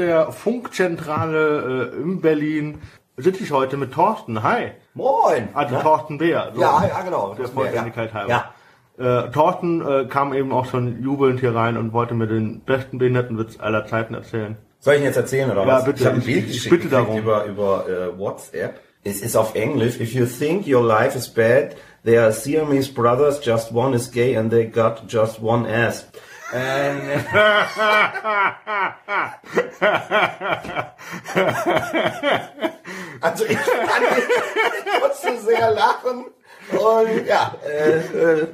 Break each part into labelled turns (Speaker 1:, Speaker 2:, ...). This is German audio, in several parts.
Speaker 1: der Funkzentrale äh, in Berlin sitze ich heute mit Thorsten. Hi.
Speaker 2: Moin.
Speaker 1: Also
Speaker 2: Na?
Speaker 1: Thorsten Bär. So,
Speaker 2: Ja, ja, genau.
Speaker 1: Der Vollständigkeit
Speaker 2: ja.
Speaker 1: halber.
Speaker 2: Ja.
Speaker 1: Äh, Thorsten äh, kam eben auch schon jubelnd hier rein und wollte mir den besten Behindertenwitz aller Zeiten erzählen.
Speaker 2: Soll ich ihn jetzt erzählen oder
Speaker 1: Ja,
Speaker 2: was?
Speaker 1: bitte.
Speaker 2: Ich habe ein Bild geschickt
Speaker 1: bitte darum.
Speaker 2: über über äh, WhatsApp. Es ist auf Englisch. If you think your life is bad, there are Siamese brothers. Just one is gay and they got just one ass. And, also ich kann nicht musste sehr lachen. Und ja, äh, äh,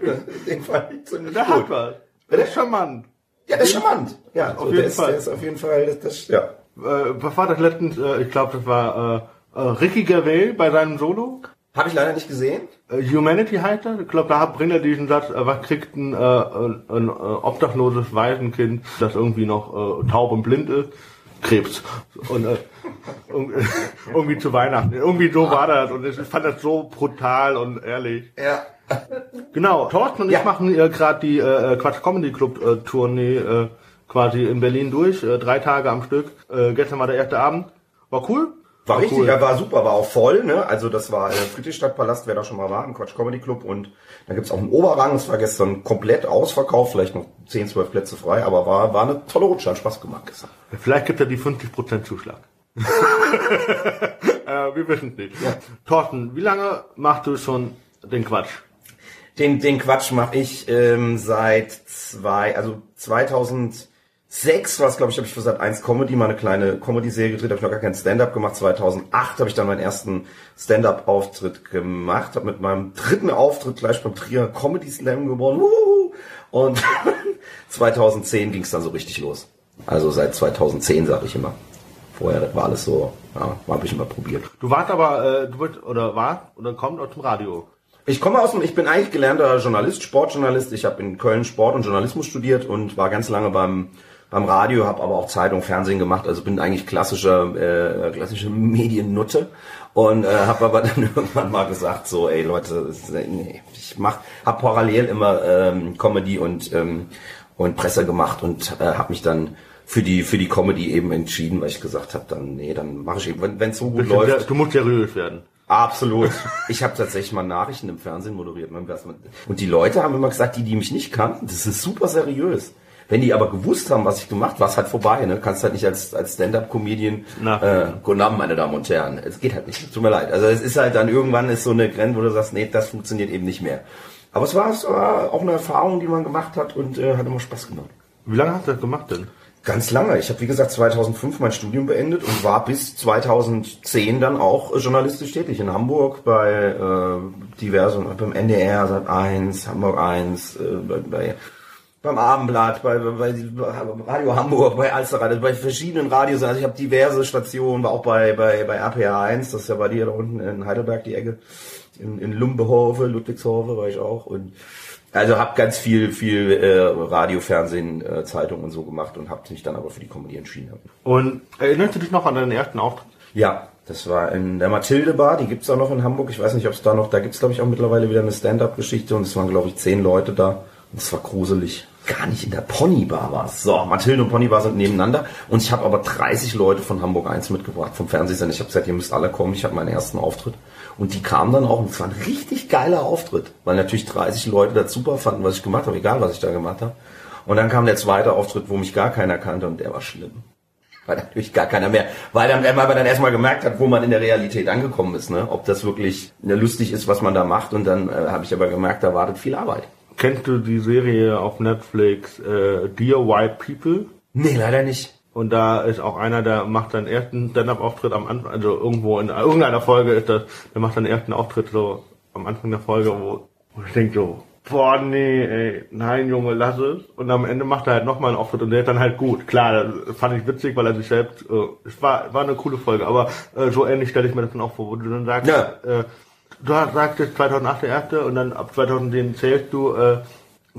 Speaker 2: den fand ich ziemlich
Speaker 1: Der
Speaker 2: gut.
Speaker 1: hat was. Der ist charmant.
Speaker 2: Ja, der ist charmant. Ja,
Speaker 1: Auf
Speaker 2: so,
Speaker 1: jeden
Speaker 2: der, ist,
Speaker 1: Fall.
Speaker 2: der ist auf jeden Fall, das, das ja.
Speaker 1: Äh, was war das letztens? Äh, ich glaube, das war äh, äh, Ricky Gervais bei seinem Solo.
Speaker 2: Habe ich leider nicht gesehen.
Speaker 1: Äh, Humanity heißt er. Ich glaube, da bringt er diesen Satz, äh, was kriegt ein, äh, ein, äh, obdachloses Waisenkind, das irgendwie noch äh, taub und blind ist? Krebs. Und äh, irg- irgendwie zu Weihnachten. Irgendwie so war das. Und ich fand das so brutal und ehrlich.
Speaker 2: Ja.
Speaker 1: Genau, Thorsten und
Speaker 2: Ja.
Speaker 1: ich machen äh, gerade die äh, Quatsch Comedy Club äh, Tournee äh, quasi in Berlin durch. Äh, drei Tage am Stück. Äh, gestern war der erste Abend. War cool.
Speaker 2: War richtig,
Speaker 1: cool.
Speaker 2: ja, war super, war auch voll, ne? Also das war äh, Friedrichstadtpalast, wer da schon mal war, im Quatsch Comedy Club und da gibt's auch einen Oberrang, es war gestern komplett ausverkauft, vielleicht noch 10, 12 Plätze frei, aber war, war eine tolle Rutsche, hat Spaß gemacht gestern.
Speaker 1: Vielleicht gibt er die 50% Zuschlag. äh, wir wissen es nicht. Thorsten, wie lange machst du schon den Quatsch?
Speaker 2: Den, den Quatsch mache ich ähm, seit zwei, also 2006 war es, glaube ich, habe ich für Sat 1 Comedy mal eine kleine Comedy-Serie gedreht, habe ich noch gar keinen Stand-up gemacht. 2008 habe ich dann meinen ersten Stand-up-Auftritt gemacht, habe mit meinem dritten Auftritt gleich beim Trier Comedy Slam gewonnen. Wuhu! Und 2010 ging es dann so richtig los. Also seit 2010 sage ich immer. Vorher das war alles so, ja, habe ich immer probiert.
Speaker 1: Du warst aber, äh, du bist, oder war, oder kommt aus dem Radio.
Speaker 2: Ich komme aus dem, ich bin eigentlich gelernter Journalist, Sportjournalist. Ich habe in Köln Sport und Journalismus studiert und war ganz lange beim beim Radio, habe aber auch Zeitung, Fernsehen gemacht. Also bin eigentlich klassischer äh, klassische Mediennutte und äh, habe aber dann irgendwann mal gesagt so, ey Leute, ist- nee, ich mach, habe parallel immer ähm, Comedy und ähm, und Presse gemacht und äh, habe mich dann für die für die Comedy eben entschieden, weil ich gesagt habe, dann nee, dann mache ich eben, wenn es so gut läuft.
Speaker 1: sehr- Du musst seriös werden.
Speaker 2: Absolut. Ich habe tatsächlich mal Nachrichten im Fernsehen moderiert. Und die Leute haben immer gesagt, die, die mich nicht kannten, das ist super seriös. Wenn die aber gewusst haben, was ich gemacht, war es halt vorbei. Ne? Kannst halt nicht als, als Stand-Up-Comedian, äh, Abend, meine Damen und Herren. Es geht halt nicht. Tut mir leid. Also es ist halt dann irgendwann ist so eine Grenze, wo du sagst, nee, das funktioniert eben nicht mehr. Aber es war, es war auch eine Erfahrung, die man gemacht hat und äh, hat immer Spaß gemacht.
Speaker 1: Wie lange hast du das gemacht denn?
Speaker 2: Ganz lange. Ich habe, wie gesagt, 2005 mein Studium beendet und war bis 2010 dann auch äh, journalistisch tätig in Hamburg bei äh, diversen, beim NDR, Sat 1, Hamburg 1, äh, bei, bei beim Abendblatt, bei, bei, bei Radio Hamburg, bei Alsterradio, bei verschiedenen Radios. Also ich habe diverse Stationen, war auch bei, bei, bei RPA 1, das ist ja bei dir da unten in Heidelberg die Ecke, in, in Lumbehove, Ludwigshove war ich auch und also habe ganz viel, viel äh, Radio, Fernsehen, äh, Zeitung und so gemacht und habe mich dann aber für die Comedy entschieden.
Speaker 1: Und erinnerst du dich noch an deinen ersten Auftritt?
Speaker 2: Ja, das war in der Mathilde Bar, die gibt's auch noch in Hamburg. Ich weiß nicht, ob es da noch, da gibt's glaube ich auch mittlerweile wieder eine Stand-up-Geschichte und es waren glaube ich zehn Leute da und es war gruselig. Gar nicht in der Pony Bar war es. So, Mathilde und Pony Bar sind nebeneinander und ich habe aber 30 Leute von Hamburg 1 mitgebracht, vom Fernsehsender. Ich habe gesagt, ihr müsst alle kommen, ich habe meinen ersten Auftritt. Und die kamen dann auch und es war ein richtig geiler Auftritt, weil natürlich 30 Leute das super fanden, was ich gemacht habe, egal was ich da gemacht habe. Und dann kam der zweite Auftritt, wo mich gar keiner kannte und der war schlimm. Weil natürlich gar keiner mehr, weil dann, weil man dann erstmal gemerkt hat, wo man in der Realität angekommen ist, ne? ob das wirklich ne, lustig ist, was man da macht. Und dann äh, habe ich aber gemerkt, da wartet viel Arbeit.
Speaker 1: Kennst du die Serie auf Netflix äh, Dear White People?
Speaker 2: Nee, leider nicht.
Speaker 1: Und da ist auch einer, der macht seinen ersten Stand-Up-Auftritt am Anfang, also irgendwo in irgendeiner Folge ist das, der macht seinen ersten Auftritt so am Anfang der Folge, wo, wo ich denke so, boah, nee, ey, nein, Junge, lass es. Und am Ende macht er halt nochmal einen Auftritt und der ist dann halt gut. Klar, das fand ich witzig, weil er sich selbst, äh, es war, war eine coole Folge, aber äh, so ähnlich stelle ich mir das dann auch vor, wo du dann sagst,
Speaker 2: Ja.
Speaker 1: äh, du sagtest 2008 der erste und dann ab 2010 zählst du, äh,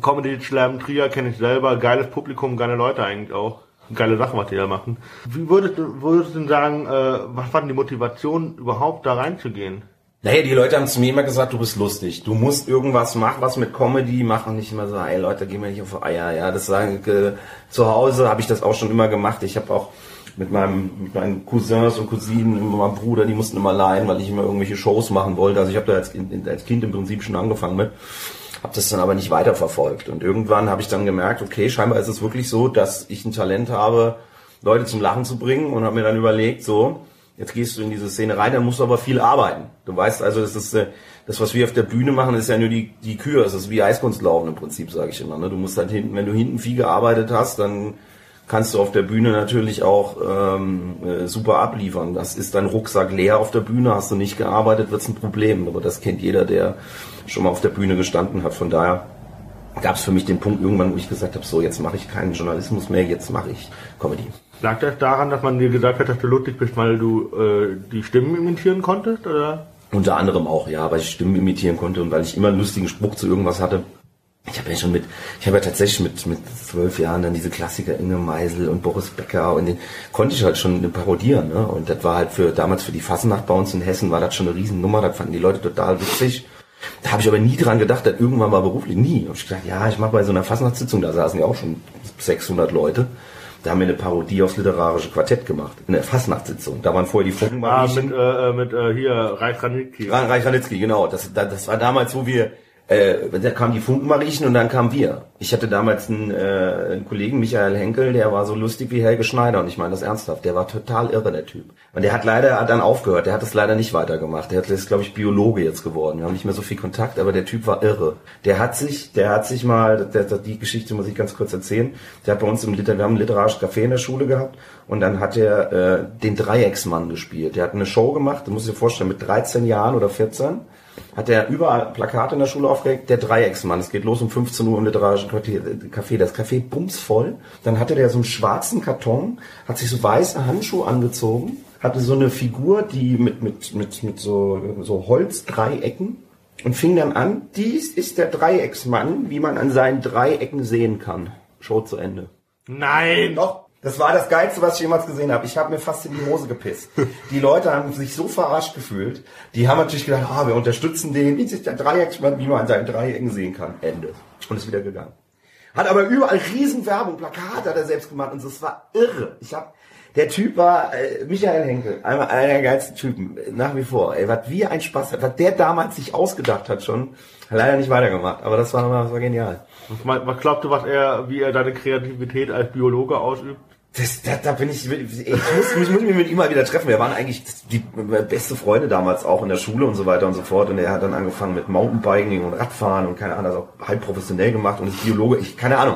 Speaker 1: Comedy Slam Trier kenne ich selber, geiles Publikum, geile Leute eigentlich auch. Geile Sachen, was die da machen. Wie würdest du, würdest du denn sagen, äh, was war denn die Motivation, überhaupt da reinzugehen?
Speaker 2: Naja, die Leute haben zu mir immer gesagt, du bist lustig. Du musst irgendwas machen, was mit Comedy machen. Nicht immer so, ey Leute, geh mir nicht auf Eier. Ja, das sagen, äh, zu Hause habe ich das auch schon immer gemacht. Ich habe auch mit meinem, mit meinen Cousins und Cousinen, mit meinem Bruder, die mussten immer leihen, weil ich immer irgendwelche Shows machen wollte. Also ich habe da als, als Kind im Prinzip schon angefangen mit. Habe das dann aber nicht weiterverfolgt. Und irgendwann habe ich dann gemerkt, okay, scheinbar ist es wirklich so, dass ich ein Talent habe, Leute zum Lachen zu bringen und habe mir dann überlegt, so, jetzt gehst du in diese Szene rein, dann musst du aber viel arbeiten. Du weißt also, das ist äh, das, was wir auf der Bühne machen, ist ja nur die, die Kür. Es ist wie Eiskunstlaufen im Prinzip, sage ich immer. Ne? Du musst halt hinten, wenn du hinten viel gearbeitet hast, dann kannst du auf der Bühne natürlich auch ähm, äh, super abliefern. Das ist dein Rucksack leer auf der Bühne, hast du nicht gearbeitet, wird's ein Problem. Aber das kennt jeder, der schon mal auf der Bühne gestanden hat. Von daher gab es für mich den Punkt irgendwann, wo ich gesagt habe, so jetzt mache ich keinen Journalismus mehr, jetzt mache ich Comedy.
Speaker 1: Lag das daran, dass man dir gesagt hat, dass du lustig bist, weil du äh, die Stimmen imitieren konntest? Oder?
Speaker 2: Unter anderem auch, ja, weil ich Stimmen imitieren konnte und weil ich immer einen lustigen Spruch zu irgendwas hatte. Ich habe ja schon mit, ich habe ja tatsächlich mit mit zwölf Jahren dann diese Klassiker Inge Meisel und Boris Becker und den konnte ich halt schon parodieren. Ne? Und das war halt für damals für die Fasnacht bei uns in Hessen war das schon eine Riesennummer. Das fanden die Leute total witzig. Da habe ich aber nie dran gedacht, dass irgendwann mal beruflich nie. Und ich gedacht, ja, ich mache bei so einer Fasnachtssitzung, da saßen ja auch schon 600 Leute. Da haben wir eine Parodie aufs literarische Quartett gemacht. In der Fastnachtssitzung. Da waren vorher die Funken.
Speaker 1: Ah, mit, äh, mit äh, hier Reich Ranitzky.
Speaker 2: Reich Ranitzky, genau. Das, das war damals, wo wir äh, da kamen die Funkenmariechen und dann kamen wir. Ich hatte damals einen, äh, einen Kollegen, Michael Henkel, der war so lustig wie Helge Schneider und ich meine das ernsthaft. Der war total irre, der Typ. Und der hat leider dann aufgehört, der hat es leider nicht weitergemacht. Der ist, glaube ich, Biologe jetzt geworden. Wir haben nicht mehr so viel Kontakt, aber der Typ war irre. Der hat sich, der hat sich mal, der, der, die Geschichte muss ich ganz kurz erzählen. Der hat bei uns im Liter, wir haben ein literarisches Café in der Schule gehabt und dann hat er äh, den Dreiecksmann gespielt. Der hat eine Show gemacht, du musst dir vorstellen, mit 13 Jahren oder 14 hat er überall Plakate in der Schule aufgehängt, der Dreiecksmann. Es geht los um 15 Uhr im literarischen Café. Das Café bumsvoll. Dann hatte der so einen schwarzen Karton, hat sich so weiße Handschuhe angezogen, hatte so eine Figur, die mit, mit, mit, mit so, so Holzdreiecken und fing dann an, dies ist der Dreiecksmann, wie man an seinen Dreiecken sehen kann. Show zu Ende.
Speaker 1: Nein!
Speaker 2: Doch, das war das Geilste, was ich jemals gesehen habe. Ich habe mir fast in die Hose gepisst. Die Leute haben sich so verarscht gefühlt. Die haben natürlich gedacht, ah, wir unterstützen den. Wie ist der Dreiecksmann, wie man an seinen Dreiecken sehen kann. Ende. Und ist wieder gegangen. Hat aber überall Riesenwerbung, Plakate hat er selbst gemacht und so. Es war irre. Ich habe der Typ war äh, Michael Henkel, einer der geilsten Typen, nach wie vor. Ey, was wie ein Spaß hat, was der damals sich ausgedacht hat schon, leider nicht weitergemacht, aber das war, das war genial.
Speaker 1: Was, was glaubt du, was er, wie er deine Kreativität als Biologe ausübt?
Speaker 2: Das, da, da bin ich, ich muss, ich muss mich mit ihm mal wieder treffen. Wir waren eigentlich die beste Freunde damals auch in der Schule und so weiter und so fort. Und er hat dann angefangen mit Mountainbiking und Radfahren und keine Ahnung, das auch halb professionell gemacht und ist Biologe. Ich, keine Ahnung.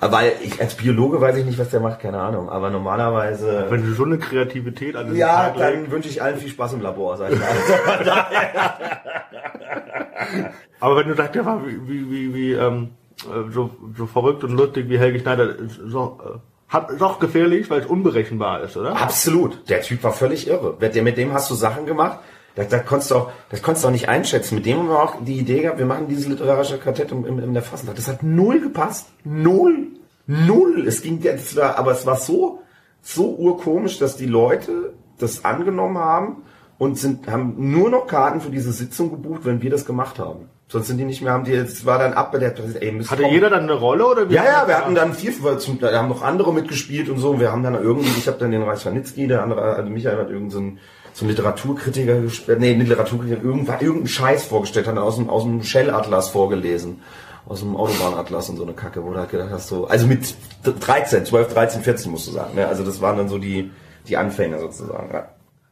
Speaker 2: Weil ich als Biologe weiß ich nicht, was der macht, keine Ahnung. Aber normalerweise.
Speaker 1: Wenn du so eine Kreativität an
Speaker 2: Ja, dann wünsche ich allen viel Spaß im Labor, sag ich mal.
Speaker 1: Aber wenn du sagst, der war wie, wie, wie, wie ähm, äh, so, so verrückt und lustig wie Helge Schneider, so, äh, hat, ist gefährlich, weil es unberechenbar ist, oder?
Speaker 2: Absolut. Der Typ war völlig irre. Mit dem hast du Sachen gemacht, da, da konntest du auch, das konntest du auch nicht einschätzen. Mit dem haben wir auch die Idee gehabt, wir machen dieses literarische Quartett in, in, in der Fastnacht. Das hat null gepasst. Null. Null. Es ging jetzt aber es war so, so urkomisch, dass die Leute das angenommen haben und sind, haben nur noch Karten für diese Sitzung gebucht, wenn wir das gemacht haben. Sonst sind die nicht mehr, haben die, es war dann ab der, ey,
Speaker 1: Hatte kommen. jeder dann eine Rolle oder
Speaker 2: wie? Ja, ja, wir hatten dann vier, da haben noch andere mitgespielt und so. Wir haben dann irgendwie, ich habe dann den Reich der andere, also Michael hat irgendeinen so einen, so einen Literaturkritiker gespielt, nee, Literaturkritiker, irgendwann, irgendeinen Scheiß vorgestellt, hat aus dem, aus dem Shell-Atlas vorgelesen. Aus dem Autobahnatlas und so eine Kacke, wo du halt gedacht hast, so, also mit 13, 12, 13, 14 musst du sagen, ne? Also das waren dann so die, die Anfänge sozusagen, ja.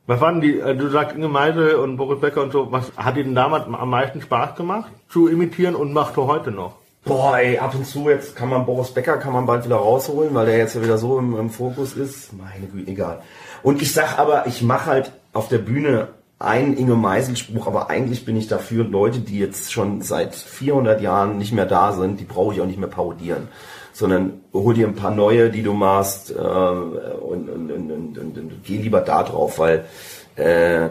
Speaker 1: Was waren die, äh, du sagst Inge Meisel und Boris Becker und so, was hat Ihnen damals am meisten Spaß gemacht zu imitieren und macht du heute noch?
Speaker 2: Boah, ey, ab und zu jetzt kann man Boris Becker kann man bald wieder rausholen, weil der jetzt ja wieder so im, im Fokus ist. Meine Güte, egal. Und ich sag aber, ich mache halt auf der Bühne einen Inge Meisel Spruch, aber eigentlich bin ich dafür, Leute, die jetzt schon seit 400 Jahren nicht mehr da sind, die brauche ich auch nicht mehr parodieren sondern hol dir ein paar neue, die du machst äh, und, und, und, und, und, und geh lieber da drauf, weil äh,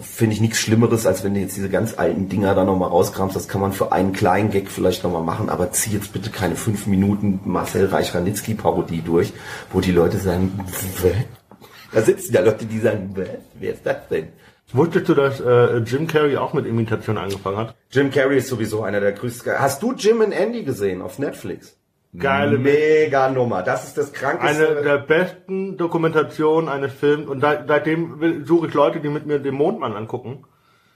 Speaker 2: finde ich nichts Schlimmeres, als wenn du jetzt diese ganz alten Dinger da nochmal rauskramst. Das kann man für einen kleinen Gag vielleicht nochmal machen, aber zieh jetzt bitte keine fünf Minuten Marcel Reich-Ranitzky-Parodie durch, wo die Leute sagen, Wäh? da sitzen ja Leute, die sagen, Wäh? wer ist das denn?
Speaker 1: Wusstest du, dass äh, Jim Carrey auch mit Imitation angefangen hat?
Speaker 2: Jim Carrey ist sowieso einer der größten. Hast du Jim und Andy gesehen auf Netflix?
Speaker 1: Geile
Speaker 2: Mega Nummer. Das ist das krankeste.
Speaker 1: Eine der besten Dokumentationen eines Films und da, seitdem suche ich Leute, die mit mir den Mondmann angucken.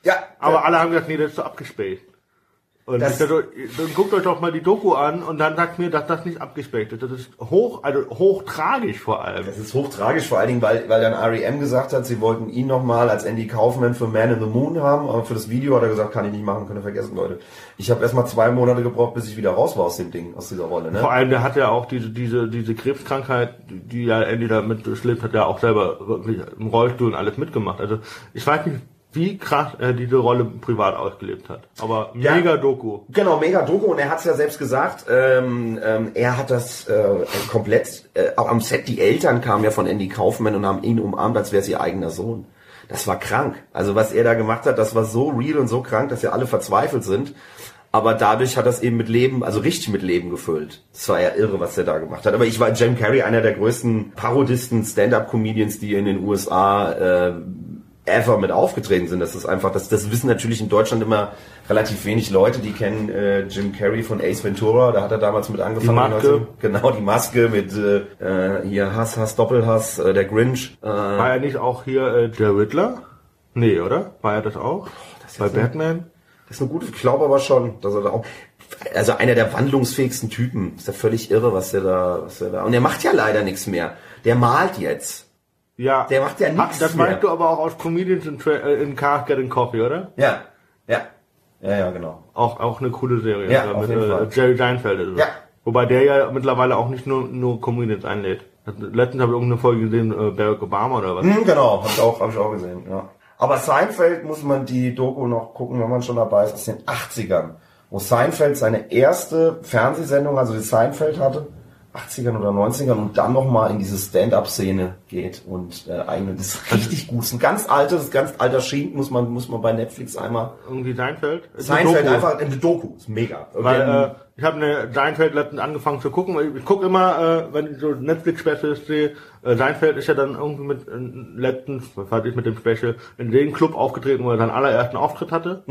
Speaker 2: ja,
Speaker 1: Aber alle haben gesagt, nee, das ist so abgespaced. Und
Speaker 2: Das-
Speaker 1: ich dachte, dann guckt euch doch mal die Doku an und dann sagt mir, dass das nicht abgespaced ist. Das ist hoch, also hochtragisch vor allem.
Speaker 2: Das ist hochtragisch, vor allen Dingen, weil, weil dann R.E.M. gesagt hat, sie wollten ihn nochmal als Andy Kaufman für Man in the Moon haben, aber für das Video hat er gesagt, kann ich nicht machen, könnt ihr vergessen, Leute. Ich habe erstmal zwei Monate gebraucht, bis ich wieder raus war aus dem Ding, aus dieser Rolle.
Speaker 1: Vor
Speaker 2: Ne?
Speaker 1: allem, der hat ja auch diese, diese, diese Krebskrankheit, die- ja Andy damit durchlebt hat, ja auch selber wirklich im Rollstuhl und alles mitgemacht. Also ich weiß nicht, wie krass er diese Rolle privat ausgelebt hat. Aber
Speaker 2: Ja.
Speaker 1: mega Doku.
Speaker 2: Genau, mega Doku und er hat es ja selbst gesagt, ähm, ähm, er hat das äh, komplett, äh, auch am Set, die Eltern kamen ja von Andy Kaufman und haben ihn umarmt, als wäre es ihr eigener Sohn. Das war krank. Also was er da gemacht hat, das war so real und so krank, dass ja alle verzweifelt sind. Aber dadurch hat das eben mit Leben, also richtig mit Leben gefüllt. Das war ja irre, was er da gemacht hat. Aber ich war Jim Carrey, einer der größten Parodisten, Stand-up-Comedians, die in den USA äh, ever mit aufgetreten sind. Das ist einfach, das, das wissen natürlich in Deutschland immer relativ wenig Leute, die kennen äh, Jim Carrey von Ace Ventura, da hat er damals mit angefangen.
Speaker 1: Die Maske.
Speaker 2: genau, die Maske mit äh, äh, hier Hass, Hass, Doppelhass, äh, der Grinch. Äh,
Speaker 1: War er nicht auch hier äh, der Riddler? Nee, oder? War er das auch? Bei Batman?
Speaker 2: Das ist eine gute, ich glaube aber schon, dass er da auch, also einer der wandlungsfähigsten Typen. Ist ja völlig irre, was der da, was der da, und er macht ja leider nichts mehr. Der malt jetzt.
Speaker 1: Ja.
Speaker 2: Der macht ja nichts
Speaker 1: Das
Speaker 2: mehr.
Speaker 1: meinst du aber auch aus Comedians in, Tra äh, in Cars Getting Coffee, oder?
Speaker 2: Ja, ja, ja, ja, genau.
Speaker 1: Auch, auch eine coole Serie.
Speaker 2: Ja, auf
Speaker 1: mit
Speaker 2: jeden
Speaker 1: äh,
Speaker 2: Fall.
Speaker 1: Jerry Seinfeld. ist es.
Speaker 2: Ja.
Speaker 1: Wobei der ja mittlerweile auch nicht nur, nur Comedians einlädt. Letztens habe ich irgendeine Folge gesehen, äh, Barack Obama oder was.
Speaker 2: Hm, genau, hab ich auch, hab ich auch gesehen, ja. Aber Seinfeld muss man die Doku noch gucken, wenn man schon dabei ist, aus den 80ern. Wo Seinfeld seine erste Fernsehsendung, also die Seinfeld hatte, 80ern oder 90ern und dann nochmal in diese Stand-up-Szene geht und äh, eigene, das ist richtig gut. Das ist ein ganz altes, ganz alter Schinken, muss man, muss man bei Netflix einmal.
Speaker 1: Irgendwie Seinfeld.
Speaker 2: Seinfeld einfach in der Doku, ist mega.
Speaker 1: Weil
Speaker 2: Ähm,
Speaker 1: äh, ich habe eine Seinfeld letztens angefangen zu gucken. Ich gucke immer, äh, wenn ich so Netflix-Specials sehe, äh, Seinfeld ist ja dann irgendwie mit äh, letztens, was hatte ich mit dem Special, in dem Club aufgetreten, wo er seinen allerersten Auftritt hatte.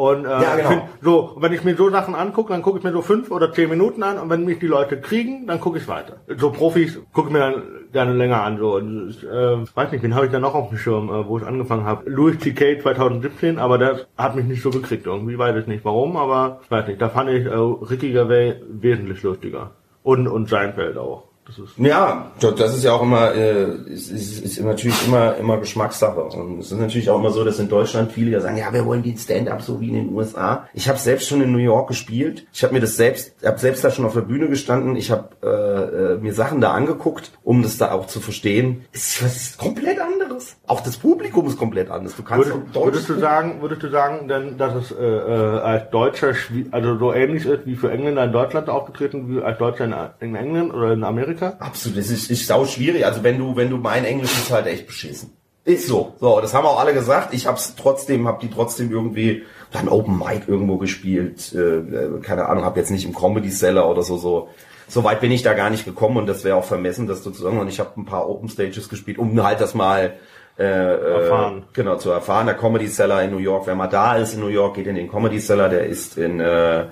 Speaker 1: Und äh,
Speaker 2: Ja, genau.
Speaker 1: so, und wenn ich mir so Sachen angucke, dann gucke ich mir so fünf oder zehn Minuten an und wenn mich die Leute kriegen, dann gucke ich weiter. So Profis gucke ich mir dann gerne länger an. So, und ich äh, weiß nicht, wen habe ich da noch auf dem Schirm, äh, wo ich angefangen habe. Louis C.K. 2017, aber das hat mich nicht so gekriegt irgendwie, weiß ich nicht warum, aber ich weiß nicht, da fand ich äh, Ricky Gervais wesentlich lustiger. Und, und Seinfeld auch. Das
Speaker 2: Ja, das ist ja auch immer, äh, ist, ist, ist natürlich immer, immer Geschmackssache. Und es ist natürlich auch immer so, dass in Deutschland viele ja sagen, ja, wir wollen den Stand-up so wie in den USA. Ich habe selbst schon in New York gespielt. Ich habe mir das selbst, habe selbst da schon auf der Bühne gestanden. Ich habe äh, äh, mir Sachen da angeguckt, um das da auch zu verstehen. Ist was ist komplett anderes. Auch das Publikum ist komplett anders. Du kannst
Speaker 1: Würdest,
Speaker 2: auch
Speaker 1: würdest du sagen, würdest du sagen, denn, dass es äh, äh, als Deutscher also so ähnlich ist wie für Engländer in Deutschland aufgetreten wie als Deutscher in, in England oder in Amerika?
Speaker 2: Absolut, das ist, ist sau schwierig. Also wenn du, wenn du mein Englisch ist halt echt beschissen. Ist so. So, das haben auch alle gesagt. Ich hab's trotzdem, hab die trotzdem irgendwie dann Open Mic irgendwo gespielt. Äh, äh, keine Ahnung, hab jetzt nicht im Comedy Cellar oder so so. So weit bin ich da gar nicht gekommen und das wäre auch vermessen, das sozusagen. Und ich habe ein paar Open Stages gespielt, um halt das mal äh,
Speaker 1: Erfahren.
Speaker 2: Äh, genau zu erfahren. Der Comedy Cellar in New York, wer mal da ist in New York, geht in den Comedy Cellar. Der ist in äh,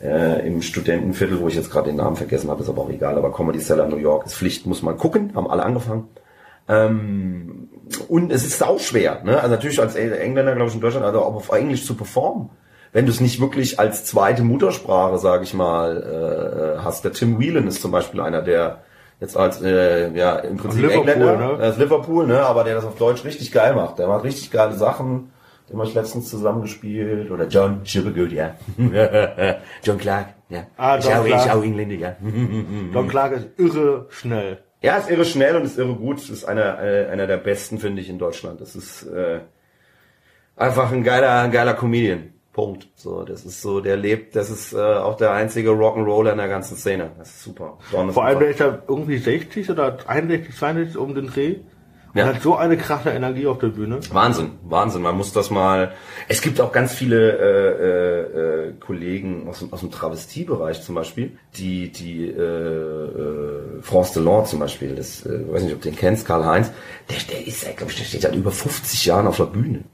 Speaker 2: äh, im Studentenviertel, wo ich jetzt gerade den Namen vergessen habe, ist aber auch egal, aber Comedy Cellar New York ist Pflicht, muss man gucken, haben alle angefangen. Ähm, und es ist sau schwer, ne? Also natürlich als Engländer, glaube ich, in Deutschland, also auch auf Englisch zu performen. Wenn du es nicht wirklich als zweite Muttersprache, sage ich mal, äh, hast. Der Tim Whelan ist zum Beispiel einer, der jetzt als äh, ja im Prinzip
Speaker 1: Liverpool,
Speaker 2: Engländer,
Speaker 1: ne?
Speaker 2: er ist Liverpool, ne? Aber der das auf Deutsch richtig geil macht. Der macht richtig geile Sachen. Den habe ich letztens zusammengespielt. Oder John Sugargood, ja. John Clark, ja.
Speaker 1: Ah,
Speaker 2: ich
Speaker 1: John
Speaker 2: auch,
Speaker 1: Clark.
Speaker 2: ich auch Engländer, ja.
Speaker 1: Don Clark ist irre schnell.
Speaker 2: Ja, ist irre schnell und ist irre gut. Ist einer, äh, einer der besten, finde ich, in Deutschland. Das ist äh, einfach ein geiler, ein geiler Comedian. Punkt. So, das ist so, der lebt, das ist äh, auch der einzige Rock'n'Roller in der ganzen Szene. Das ist super. Don ist
Speaker 1: Vor allem, der ist ja irgendwie 60 oder 61, 62 um den Dreh. Und
Speaker 2: Ja.
Speaker 1: hat so eine krasse Energie auf der Bühne.
Speaker 2: Wahnsinn, Wahnsinn. Man muss das mal. Es gibt auch ganz viele äh, äh, äh, Kollegen aus dem, aus dem Travestiebereich zum Beispiel, die die äh, äh, France Delon zum Beispiel, das äh, weiß nicht, ob du den kennst, Karl Heinz, der, der ist, glaube ich, der steht seit über 50 Jahren auf der Bühne.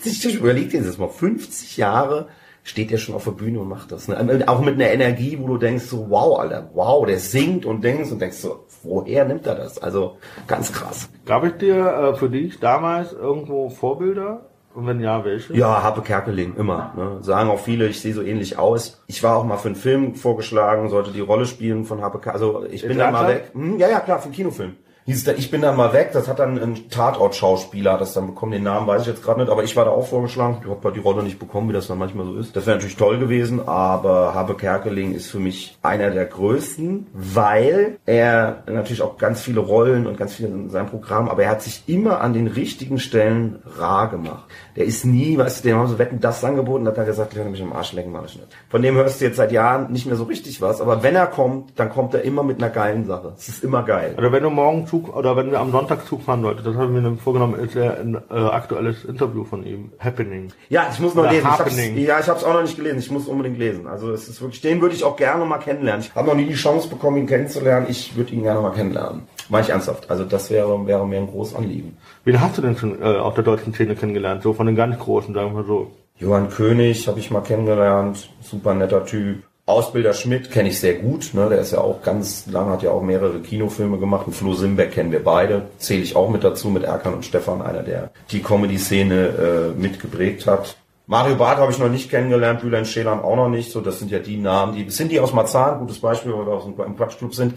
Speaker 2: 50, ich überleg dir das mal, 50 Jahre steht der schon auf der Bühne und macht das. Ne? Auch mit einer Energie, wo du denkst so, wow, Alter, wow, der singt und denkst und denkst so, woher nimmt er das? Also ganz krass.
Speaker 1: Gab ich dir äh, für dich damals irgendwo Vorbilder? Und wenn ja, welche?
Speaker 2: Ja, Happe Kerkeling, immer. Ne? Sagen auch viele, ich sehe so ähnlich aus. Ich war auch mal für einen Film vorgeschlagen, sollte die Rolle spielen von Happe Kerkeling. Also ich bin da mal weg. Hm, ja, ja, klar, für einen Kinofilm hieß da, ich bin dann mal weg, das hat dann ein Tatort-Schauspieler das dann bekommen, den Namen weiß ich jetzt gerade nicht, aber ich war da auch vorgeschlagen, ich habe halt die Rolle nicht bekommen, wie das dann manchmal so ist. Das wäre natürlich toll gewesen, aber Habe Kerkeling ist für mich einer der größten, weil er natürlich auch ganz viele Rollen und ganz viel in seinem Programm, aber er hat sich immer an den richtigen Stellen rar gemacht. Der ist nie, weißt du, dem haben so Wetten das angeboten, hat er gesagt, ich kann mich am Arsch lecken, mach ich nicht. Von dem hörst du jetzt seit Jahren nicht mehr so richtig was, aber wenn er kommt, dann kommt er immer mit einer geilen Sache. Es ist immer geil.
Speaker 1: Oder wenn du morgen zu Zug oder wenn wir am Sonntag Zug fahren, Leute, das haben wir mir vorgenommen, ist ja ein äh, aktuelles Interview von ihm. Happening.
Speaker 2: Ja, ich muss noch oder lesen. Ich hab's, ja, ich habe es auch noch nicht gelesen. Ich muss unbedingt lesen. Also es ist wirklich, den würde ich auch gerne mal kennenlernen. Ich habe noch nie die Chance bekommen, ihn kennenzulernen. Ich würde ihn gerne mal kennenlernen. Mach ich ernsthaft. Also das wäre, wäre mir ein großes Anliegen.
Speaker 1: Wen hast du denn schon äh, auf der deutschen Szene kennengelernt? So von den ganz Großen, sagen wir mal so.
Speaker 2: Johann König habe ich mal kennengelernt. Super netter Typ. Ausbilder Schmidt kenne ich sehr gut. Ne? Der ist ja auch ganz lange, hat ja auch mehrere Kinofilme gemacht. Und Flo Simbeck kennen wir beide. Zähle ich auch mit dazu, mit Erkan und Stefan, einer, der die Comedy-Szene äh, mitgeprägt hat. Mario Barth habe ich noch nicht kennengelernt, Bülent Schelan auch noch nicht. So, das sind ja die Namen, die sind die aus Marzahn, gutes Beispiel, weil wir aus dem Quatschclub sind,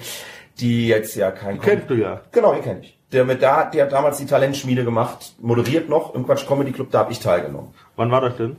Speaker 2: die jetzt ja kein.
Speaker 1: Die kennst du ja.
Speaker 2: Genau, die kenne ich. Der mit da, der hat damals die Talentschmiede gemacht, moderiert noch im Quatsch Comedy Club, da habe ich teilgenommen.
Speaker 1: Wann war das denn?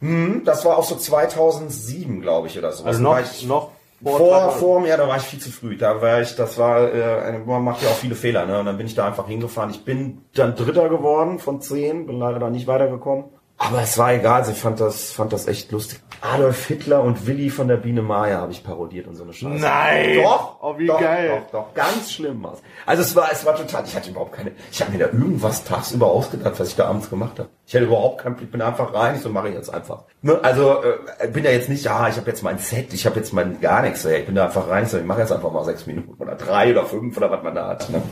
Speaker 2: Hm, das war auch so 2007, glaube ich, oder so.
Speaker 1: Also noch, ich, noch
Speaker 2: vor, vor, vor mir, da war ich viel zu früh. Da war ich, das war, äh, man macht ja auch viele Fehler, ne? Und dann bin ich da einfach hingefahren. Ich bin dann Dritter geworden von zehn, bin leider da nicht weitergekommen. Aber es war egal, ich fand das, fand das echt lustig. Adolf Hitler und Willi von der Biene Maya habe ich parodiert und so eine Scheiße.
Speaker 1: Nein!
Speaker 2: Doch!
Speaker 1: Oh, wie
Speaker 2: doch,
Speaker 1: geil!
Speaker 2: Doch, doch, ganz schlimm was. Also es war, es war total, ich hatte überhaupt keine, ich habe mir da irgendwas tagsüber ausgedacht, was ich da abends gemacht habe. Ich hatte überhaupt keinen, ich bin einfach rein, ich so mache ich jetzt einfach. Ne? Also äh, bin ja jetzt nicht, ja, ich habe jetzt mein Set, ich habe jetzt mein gar nichts, ey. ich bin da einfach rein, ich so, ich mache jetzt einfach mal sechs Minuten oder drei oder fünf oder was man da hat. Ne?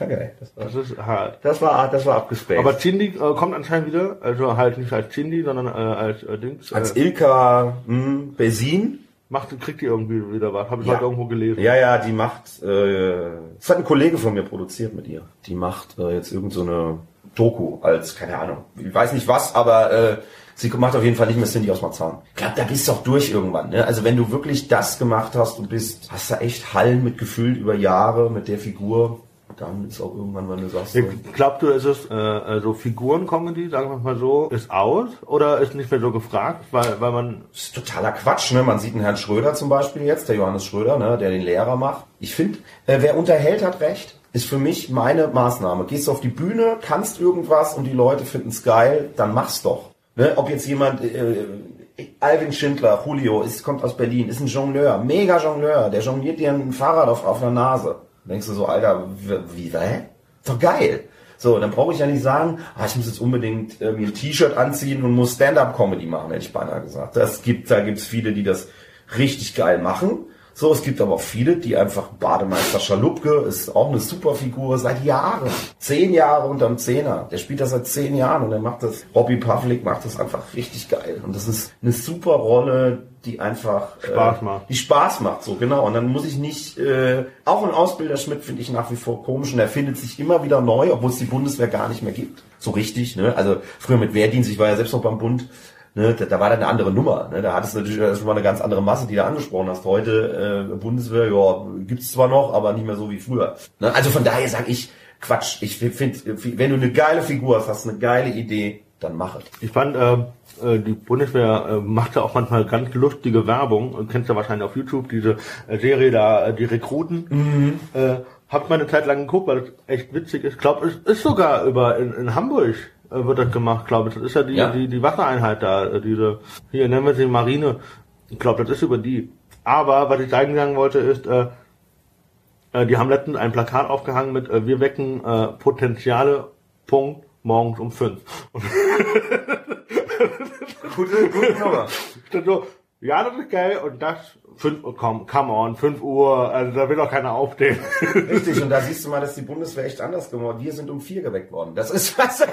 Speaker 1: War geil. Das, war, das ist hart.
Speaker 2: Das war, das war abgespaced.
Speaker 1: Aber Cindy äh, kommt anscheinend wieder, also halt nicht als Cindy, sondern äh, als äh, Dings.
Speaker 2: Als äh, Ilka mh, hm, Besin.
Speaker 1: Macht, kriegt die irgendwie wieder was. Habe ich ja. heute irgendwo gelesen.
Speaker 2: Ja, ja, die macht, äh, das hat ein Kollege von mir produziert mit ihr. Die macht äh, jetzt irgend so eine Doku als, keine Ahnung, ich weiß nicht was, aber äh, sie macht auf jeden Fall nicht mehr Cindy aus Marzahn. Ich glaube, da bist du auch durch irgendwann. Ne? Also wenn du wirklich das gemacht hast und bist, hast du echt Hallen mit gefühlt über Jahre mit der Figur dann ist auch irgendwann, wenn du sagst. So
Speaker 1: Glaubt du, ist es äh, also Figuren-Comedy, sagen wir mal so, ist aus oder ist nicht mehr so gefragt, weil, weil man.
Speaker 2: Das ist totaler Quatsch, ne? Man sieht einen Herrn Schröder zum Beispiel jetzt, der Johannes Schröder, ne, der den Lehrer macht. Ich finde, äh, wer unterhält, hat recht. Ist für mich meine Maßnahme. Gehst du auf die Bühne, kannst irgendwas und die Leute finden es geil, dann mach's doch. Ne? Ob jetzt jemand, äh, Alvin Schindler, Julio, ist, kommt aus Berlin, ist ein Jongleur, mega Jongleur, der jongliert dir ein Fahrrad auf, auf der Nase denkst du so, Alter, wie, hä? Doch geil. So, dann brauche ich ja nicht sagen, ah, ich muss jetzt unbedingt äh, mir ein T-Shirt anziehen und muss Stand-up-Comedy machen, hätte ich beinahe gesagt. Das gibt, da gibt's viele, die das richtig geil machen. So, es gibt aber auch viele, die einfach Bademeister Schalupke ist auch eine super Figur seit Jahren. Zehn Jahre unterm Zehner. Der spielt das seit zehn Jahren und er macht das, Robbie Pavlik macht das einfach richtig geil. Und das ist eine super Rolle, die einfach
Speaker 1: äh, Spaß macht.
Speaker 2: Die Spaß macht, so genau. Und dann muss ich nicht, äh, auch ein Ausbilder Schmidt finde ich nach wie vor komisch und er findet sich immer wieder neu, obwohl es die Bundeswehr gar nicht mehr gibt. So richtig, ne? Also früher mit Wehrdienst, ich war ja selbst noch beim Bund, ne, da, da war dann eine andere Nummer. Ne? Da hattest du natürlich schon mal eine ganz andere Masse, die du angesprochen hast. Heute äh, Bundeswehr, ja, gibt's zwar noch, aber nicht mehr so wie früher. Ne? Also von daher sage ich, Quatsch. Ich finde, wenn du eine geile Figur hast, hast eine geile Idee, dann mach es.
Speaker 1: Ich fand, äh, äh, die Bundeswehr äh, macht ja auch manchmal ganz lustige Werbung. Du kennst ja wahrscheinlich auf YouTube diese äh, Serie da, äh, die Rekruten. Mhm. Äh, hab mal eine Zeit lang geguckt, weil das echt witzig ist. Ich glaube, es ist sogar über in, in Hamburg äh, wird das gemacht, glaube ich. Das ist ja die, ja. die, die Wassereinheit da, äh, diese, hier nennen wir sie Marine. Ich glaube, das ist über die. Aber was ich sagen wollte ist, äh, äh, die haben letztens ein Plakat aufgehangen mit äh, Wir wecken äh, Potenziale, Punkt, morgens um fünf. gute, gute Nummer. so, ja, das ist geil und das fünf, komm, come on, fünf Uhr, also da will doch keiner aufstehen.
Speaker 2: Richtig, und da siehst du mal, dass die Bundeswehr echt anders geworden. Wir sind um vier geweckt worden. Das ist was.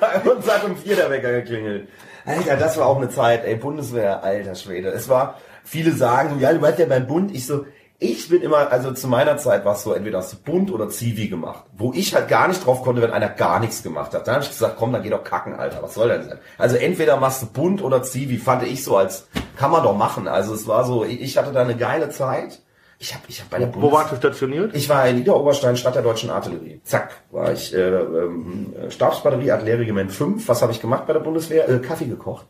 Speaker 2: Bei uns hat um vier der Wecker geklingelt. Alter, das war auch eine Zeit, ey, Bundeswehr, alter Schwede. Es war, viele sagen, ja, du warst ja beim Bund. Ich so, ich bin immer, also zu meiner Zeit war es so, entweder hast du Bund oder Zivi gemacht. Wo ich halt gar nicht drauf konnte, wenn einer gar nichts gemacht hat. Dann habe ich gesagt, komm, dann geh doch kacken, Alter. Was soll denn sein? Also entweder machst du Bund oder Zivi, fand ich so als, kann man doch machen. Also es war so, ich hatte da eine geile Zeit. Ich habe ich hab bei der
Speaker 1: Wo warst du stationiert?
Speaker 2: Ich war in Niederoberstein, Stadt der Deutschen Artillerie. Zack, war ich äh, ähm, Stabsbatterie, Artillerieregiment 5. Was habe ich gemacht bei der Bundeswehr? Äh, Kaffee gekocht.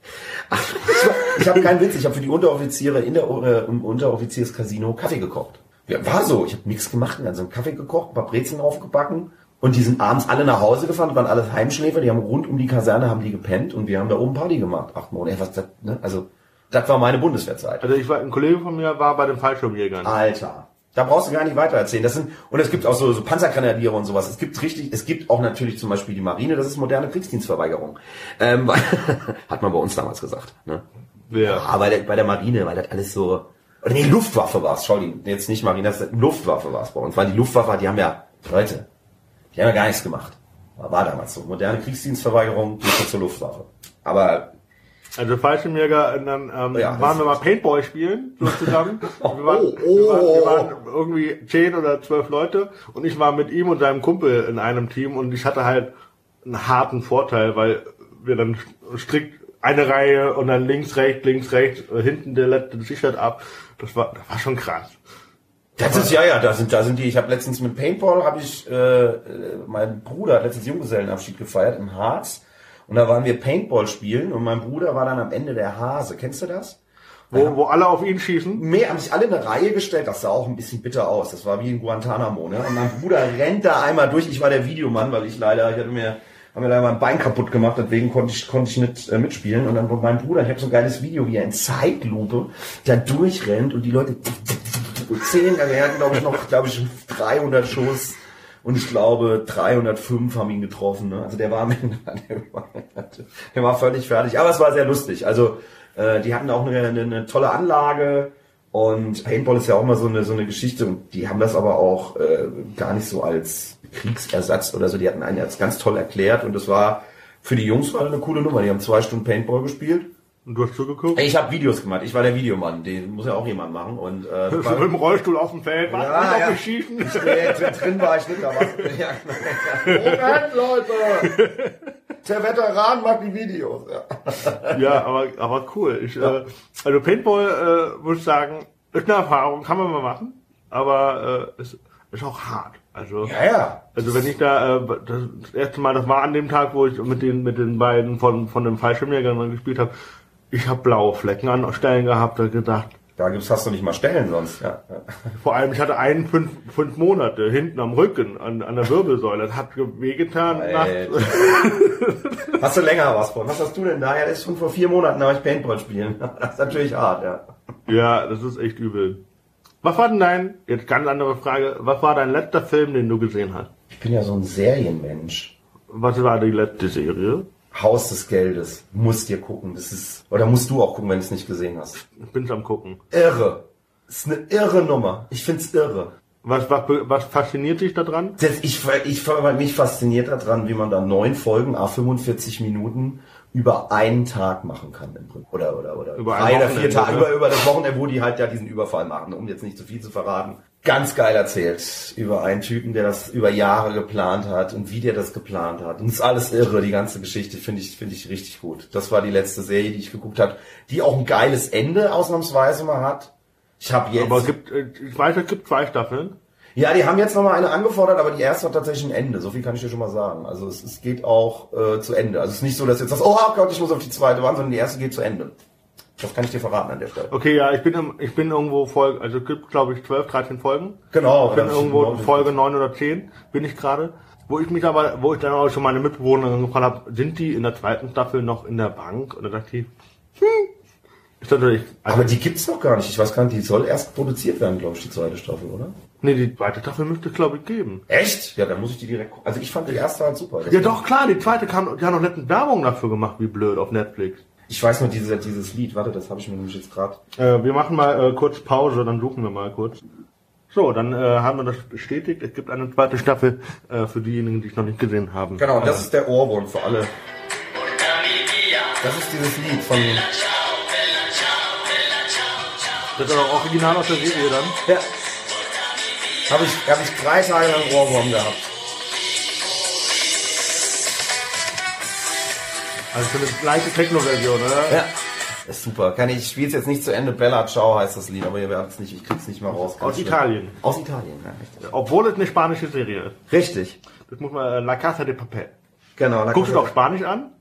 Speaker 2: Ach, ich, war- ich habe keinen Witz, ich habe für die Unteroffiziere in der äh, im Unteroffizierscasino Kaffee gekocht. Ja, war so, ich habe nichts gemacht, also einen Kaffee gekocht, ein paar Brezeln aufgebacken und die sind abends alle nach Hause gefahren, waren alles Heimschläfer, die haben rund um die Kaserne haben die gepennt und wir haben da oben Party gemacht. Acht Monate, was das, ne? Also das war meine Bundeswehrzeit.
Speaker 1: Also ich war, ein Kollege von mir war bei den Fallschirmjägern.
Speaker 2: Alter. Da brauchst du gar nicht weiter erzählen. Das sind, und es gibt auch so, so Panzergrenadiere und sowas. Es gibt richtig, es gibt auch natürlich zum Beispiel die Marine, das ist moderne Kriegsdienstverweigerung. Ähm, hat man bei uns damals gesagt. Ne?
Speaker 1: Wer?
Speaker 2: Ja, bei der, bei der Marine, weil das alles so. Oder nee, Luftwaffe war es, Entschuldigung, jetzt nicht Marine, das ist, Luftwaffe war es bei uns. Weil die Luftwaffe, die haben ja, Leute, die haben ja gar nichts gemacht. War, war damals so. Moderne Kriegsdienstverweigerung, geht zur Luftwaffe. Aber
Speaker 1: Also Fallschirmjäger, und dann ähm,
Speaker 2: Ja,
Speaker 1: waren wir mal Paintball spielen, so zusammen.
Speaker 2: Oh,
Speaker 1: wir, waren,
Speaker 2: oh,
Speaker 1: wir, waren, wir waren irgendwie zehn oder zwölf Leute und ich war mit ihm und seinem Kumpel in einem Team und ich hatte halt einen harten Vorteil, weil wir dann strikt eine Reihe und dann links, rechts, links, rechts, äh, hinten der letzte sichert ab. Das war, das war schon krass.
Speaker 2: Das ist ja ja, da sind da sind die. Ich habe letztens mit Paintball habe ich äh, äh, mein Bruder hat letztens Junggesellenabschied gefeiert im Harz und da waren wir Paintball spielen und mein Bruder war dann am Ende der Hase. Kennst du das?
Speaker 1: Wo, wo alle auf ihn schießen.
Speaker 2: Mehr haben sich alle in eine Reihe gestellt. Das sah auch ein bisschen bitter aus. Das war wie in Guantanamo. Ne? Und mein Bruder rennt da einmal durch. Ich war der Videomann, weil ich leider ich hatte mir haben mir leider mein Bein kaputt gemacht, deswegen konnte ich, konnte ich nicht äh, mitspielen. Und dann wurde mein Bruder, ich habe so ein geiles Video, wie er in Zeitlupe da durchrennt und die Leute zehn, also er hat glaube ich noch, glaube ich 300 Schuss und ich glaube 305 haben ihn getroffen. Ne? Also der war, der war, der war völlig fertig. Aber es war sehr lustig. Also äh, die hatten auch eine, eine, eine tolle Anlage. Und Paintball ist ja auch mal so eine, so eine Geschichte und die haben das aber auch äh, gar nicht so als Kriegsersatz oder so. Die hatten einen jetzt ganz toll erklärt und das war für die Jungs war eine coole Nummer. Die haben zwei Stunden Paintball gespielt.
Speaker 1: Und du hast zugeguckt.
Speaker 2: Ich habe Videos gemacht. Ich war der Videomann. Den muss ja auch jemand machen. Und äh,
Speaker 1: So im Rollstuhl auf dem Feld. Was?
Speaker 2: Ja, ja.
Speaker 1: schießen.
Speaker 2: Nee, drin, war ich nicht, aber ja, Moment, Leute! Der Veteran macht die Videos. Ja.
Speaker 1: Ja, aber, aber cool. Ich, äh, also Paintball, äh, muss ich sagen, ist eine Erfahrung, kann man mal machen, aber äh, ist, ist auch hart. Also,
Speaker 2: ja, ja.
Speaker 1: also wenn ich da äh, das erste Mal, das war an dem Tag, wo ich mit den mit den beiden von von dem Fallschirmjägern gespielt habe, ich habe blaue Flecken an Stellen gehabt, da gedacht.
Speaker 2: Da gibt's, hast du nicht mal Stellen sonst. Ja.
Speaker 1: Vor allem, ich hatte einen fünf, fünf Monate hinten am Rücken, an, an der Wirbelsäule. Das hat wehgetan.
Speaker 2: Hast du länger was von? Was hast du denn da? Ja, das ist schon vor vier Monaten, da war ich Paintball spielen. Das ist natürlich hart, ja.
Speaker 1: Ja, das ist echt übel. Was war denn dein, jetzt ganz andere Frage, was war dein letzter Film, den du gesehen hast?
Speaker 2: Ich bin ja so ein Serienmensch.
Speaker 1: Was war die letzte Serie?
Speaker 2: Haus des Geldes. Musst dir gucken. Das ist, oder musst du auch gucken, wenn du es nicht gesehen hast.
Speaker 1: Ich bin's am gucken.
Speaker 2: Irre. Das ist eine irre Nummer. Ich find's irre.
Speaker 1: Was, was, was fasziniert dich daran?
Speaker 2: Das, ich, ich, mich fasziniert daran, wie man da neun Folgen, a 45 Minuten über einen Tag machen kann. Im Prinzip. Oder, oder, oder
Speaker 1: Über
Speaker 2: drei oder vier Tage,
Speaker 1: ne?
Speaker 2: über, über das Wochenende, wo die halt ja diesen Überfall machen, um jetzt nicht zu viel zu verraten. Ganz geil erzählt. Über einen Typen, der das über Jahre geplant hat und wie der das geplant hat. Und es ist alles irre, die ganze Geschichte finde ich, finde ich richtig gut. Das war die letzte Serie, die ich geguckt habe, die auch ein geiles Ende ausnahmsweise mal hat. Ich habe jetzt.
Speaker 1: Aber es gibt, äh, ich weiß, es gibt zwei Staffeln.
Speaker 2: Ja, die haben jetzt nochmal eine angefordert, aber die erste hat tatsächlich ein Ende. So viel kann ich dir schon mal sagen. Also es, es geht auch äh, zu Ende. Also es ist nicht so, dass jetzt das, oh Gott, ich muss auf die zweite warten, sondern die erste geht zu Ende. Das kann ich dir verraten an der Stelle.
Speaker 1: Okay, ja, ich bin, im, ich bin irgendwo Folge, also es gibt, glaube ich, 12, 13 Folgen.
Speaker 2: Genau.
Speaker 1: Ich bin irgendwo
Speaker 2: genau.
Speaker 1: Folge 9 oder 10, bin ich gerade. Wo ich mich aber, wo ich dann auch schon meine Mitbewohnerin gefragt habe, sind die in der zweiten Staffel noch in der Bank? Und dann dachte ich, hm, ist natürlich, also,
Speaker 2: Aber die gibt's noch gar nicht. Ich weiß gar nicht, die soll erst produziert werden, glaube ich, die zweite Staffel, oder?
Speaker 1: Nee, die zweite Staffel müsste es, glaube ich, geben.
Speaker 2: Echt? Ja, dann muss ich die direkt gucken. Also ich fand die erste halt super.
Speaker 1: Ja doch, klar, die zweite kam, die haben noch letztens Werbung dafür gemacht, wie blöd, auf Netflix.
Speaker 2: Ich weiß nur diese, dieses Lied. Warte, das habe ich mir nämlich jetzt gerade.
Speaker 1: Äh, wir machen mal äh, kurz Pause, dann suchen wir mal kurz. So, dann äh, haben wir das bestätigt. Es gibt eine zweite Staffel äh, für diejenigen, die es noch nicht gesehen haben.
Speaker 2: Genau, und das ist der Ohrwurm für alle, Das ist dieses Lied von.
Speaker 1: Das ist auch original aus der Serie dann.
Speaker 2: Ja. Habe ich, hab ich drei Tage lang Ohrwurm gehabt.
Speaker 1: Also für eine leichte Techno-Version, oder?
Speaker 2: Ja. Ist super. Kann ich, ich spiele es jetzt nicht zu Ende. Bella Ciao heißt das Lied, aber ihr werdet es nicht, ich krieg's nicht mehr raus.
Speaker 1: Aus Italien.
Speaker 2: Aus Italien, ja, richtig.
Speaker 1: Obwohl es eine spanische Serie ist.
Speaker 2: Richtig.
Speaker 1: Das muss man, äh, La Casa de Papel.
Speaker 2: Genau. da
Speaker 1: Guckst du doch Spanisch an?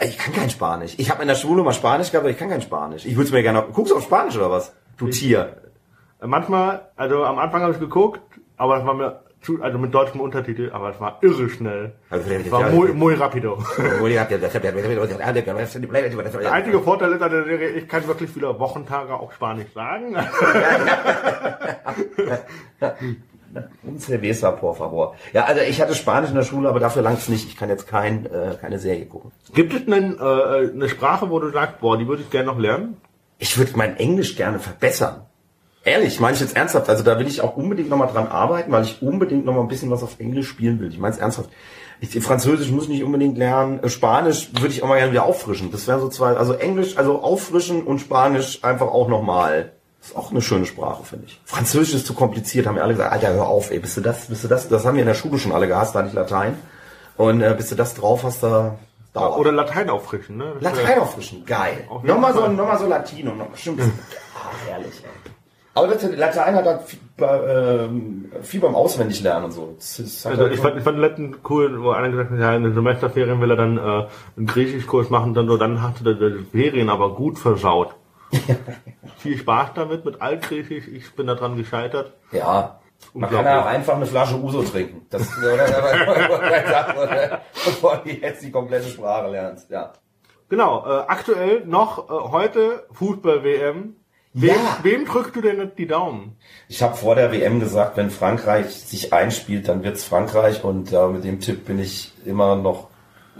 Speaker 2: Ich kann kein Spanisch. Ich habe in der Schule mal Spanisch gehabt, aber ich kann kein Spanisch. Ich würde es mir gerne. Guckst du auf Spanisch oder was? Du Tier.
Speaker 1: Manchmal, also am Anfang habe ich geguckt, aber das war mir zu, also mit deutschem Untertitel, aber es war irre schnell.
Speaker 2: Also,
Speaker 1: Es war muy, muy rapido.
Speaker 2: Der
Speaker 1: einzige Vorteil ist an der Serie, ich kann wirklich viele Wochentage auch Spanisch sagen.
Speaker 2: Un cerveza, por favor. Ja, also ich hatte Spanisch in der Schule, aber dafür langt's nicht. Ich kann jetzt kein, äh, keine Serie gucken.
Speaker 1: Gibt es einen, äh, eine Sprache, wo du sagst, boah, die würde ich gerne noch lernen?
Speaker 2: Ich würde mein Englisch gerne verbessern. Ehrlich, meine ich jetzt ernsthaft. Also da will ich auch unbedingt nochmal dran arbeiten, weil ich unbedingt nochmal ein bisschen was auf Englisch spielen will. Ich meine es ernsthaft. Ich, Französisch muss ich nicht unbedingt lernen. Äh, Spanisch würde ich auch mal gerne wieder auffrischen. Das wären so zwei, also Englisch, also auffrischen und Spanisch einfach auch nochmal. Ist auch eine schöne Sprache, finde ich. Französisch ist zu kompliziert, haben wir alle gesagt, Alter, hör auf, ey, bist du das, bist du das? Das haben wir in der Schule schon alle gehasst, da ich Latein. Und äh, bis du das drauf hast, da dauert.
Speaker 1: Oder Latein auffrischen, ne? Das
Speaker 2: Latein auffrischen, geil. Nochmal so, nochmal so Latino, noch, stimmt. ah, herrlich. ey. Aber Latein hat halt viel, ähm, viel beim Auswendiglernen und so. Ist halt
Speaker 1: Also ich fand, ich fand den letzten cool, wo einer gesagt hat, ja, in den Semesterferien will er dann äh, einen Griechischkurs machen, dann so, dann hatte der die Ferien aber gut versaut. Viel Spaß damit, mit Altgriechisch, ich bin daran gescheitert.
Speaker 2: ja. Man kann ja auch einfach eine Flasche Uso trinken. Das, oder, bevor du jetzt die komplette Sprache lernst. Ja.
Speaker 1: Genau, äh, aktuell noch äh, heute Fußball-WM. Wem,
Speaker 2: Ja.
Speaker 1: wem drückst du denn die Daumen?
Speaker 2: Ich habe vor der WM gesagt, wenn Frankreich sich einspielt, dann wird's Frankreich und äh, mit dem Tipp bin ich immer noch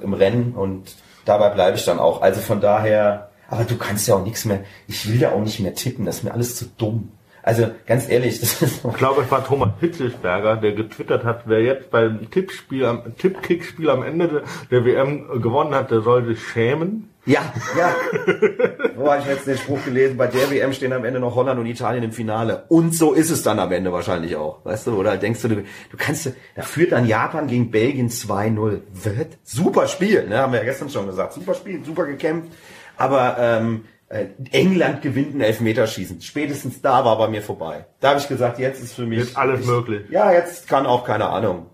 Speaker 2: im Rennen und dabei bleibe ich dann auch. Also von daher, aber du kannst ja auch nichts mehr, ich will ja auch nicht mehr tippen, das ist mir alles zu dumm. Also ganz ehrlich, das ist
Speaker 1: Ich glaube, es war Thomas Hitzelsberger, der getwittert hat, wer jetzt beim Tippspiel, am Tippkickspiel am Ende der, der WM gewonnen hat, der soll sich schämen.
Speaker 2: Ja, ja. Wo habe ich jetzt den Spruch gelesen? Bei der WM stehen am Ende noch Holland und Italien im Finale. Und so ist es dann am Ende wahrscheinlich auch. Weißt du, oder denkst du, du, du kannst, da führt dann Japan gegen Belgien 2-0. Wird super Spiel, ne? Haben wir ja gestern schon gesagt. Super Spiel, super gekämpft. Aber ähm, äh, England gewinnt ein Elfmeterschießen. Spätestens da war bei mir vorbei. Da habe ich gesagt, jetzt ist für mich
Speaker 1: Jetzt alles
Speaker 2: ich,
Speaker 1: möglich.
Speaker 2: Ja, jetzt kann auch keine Ahnung.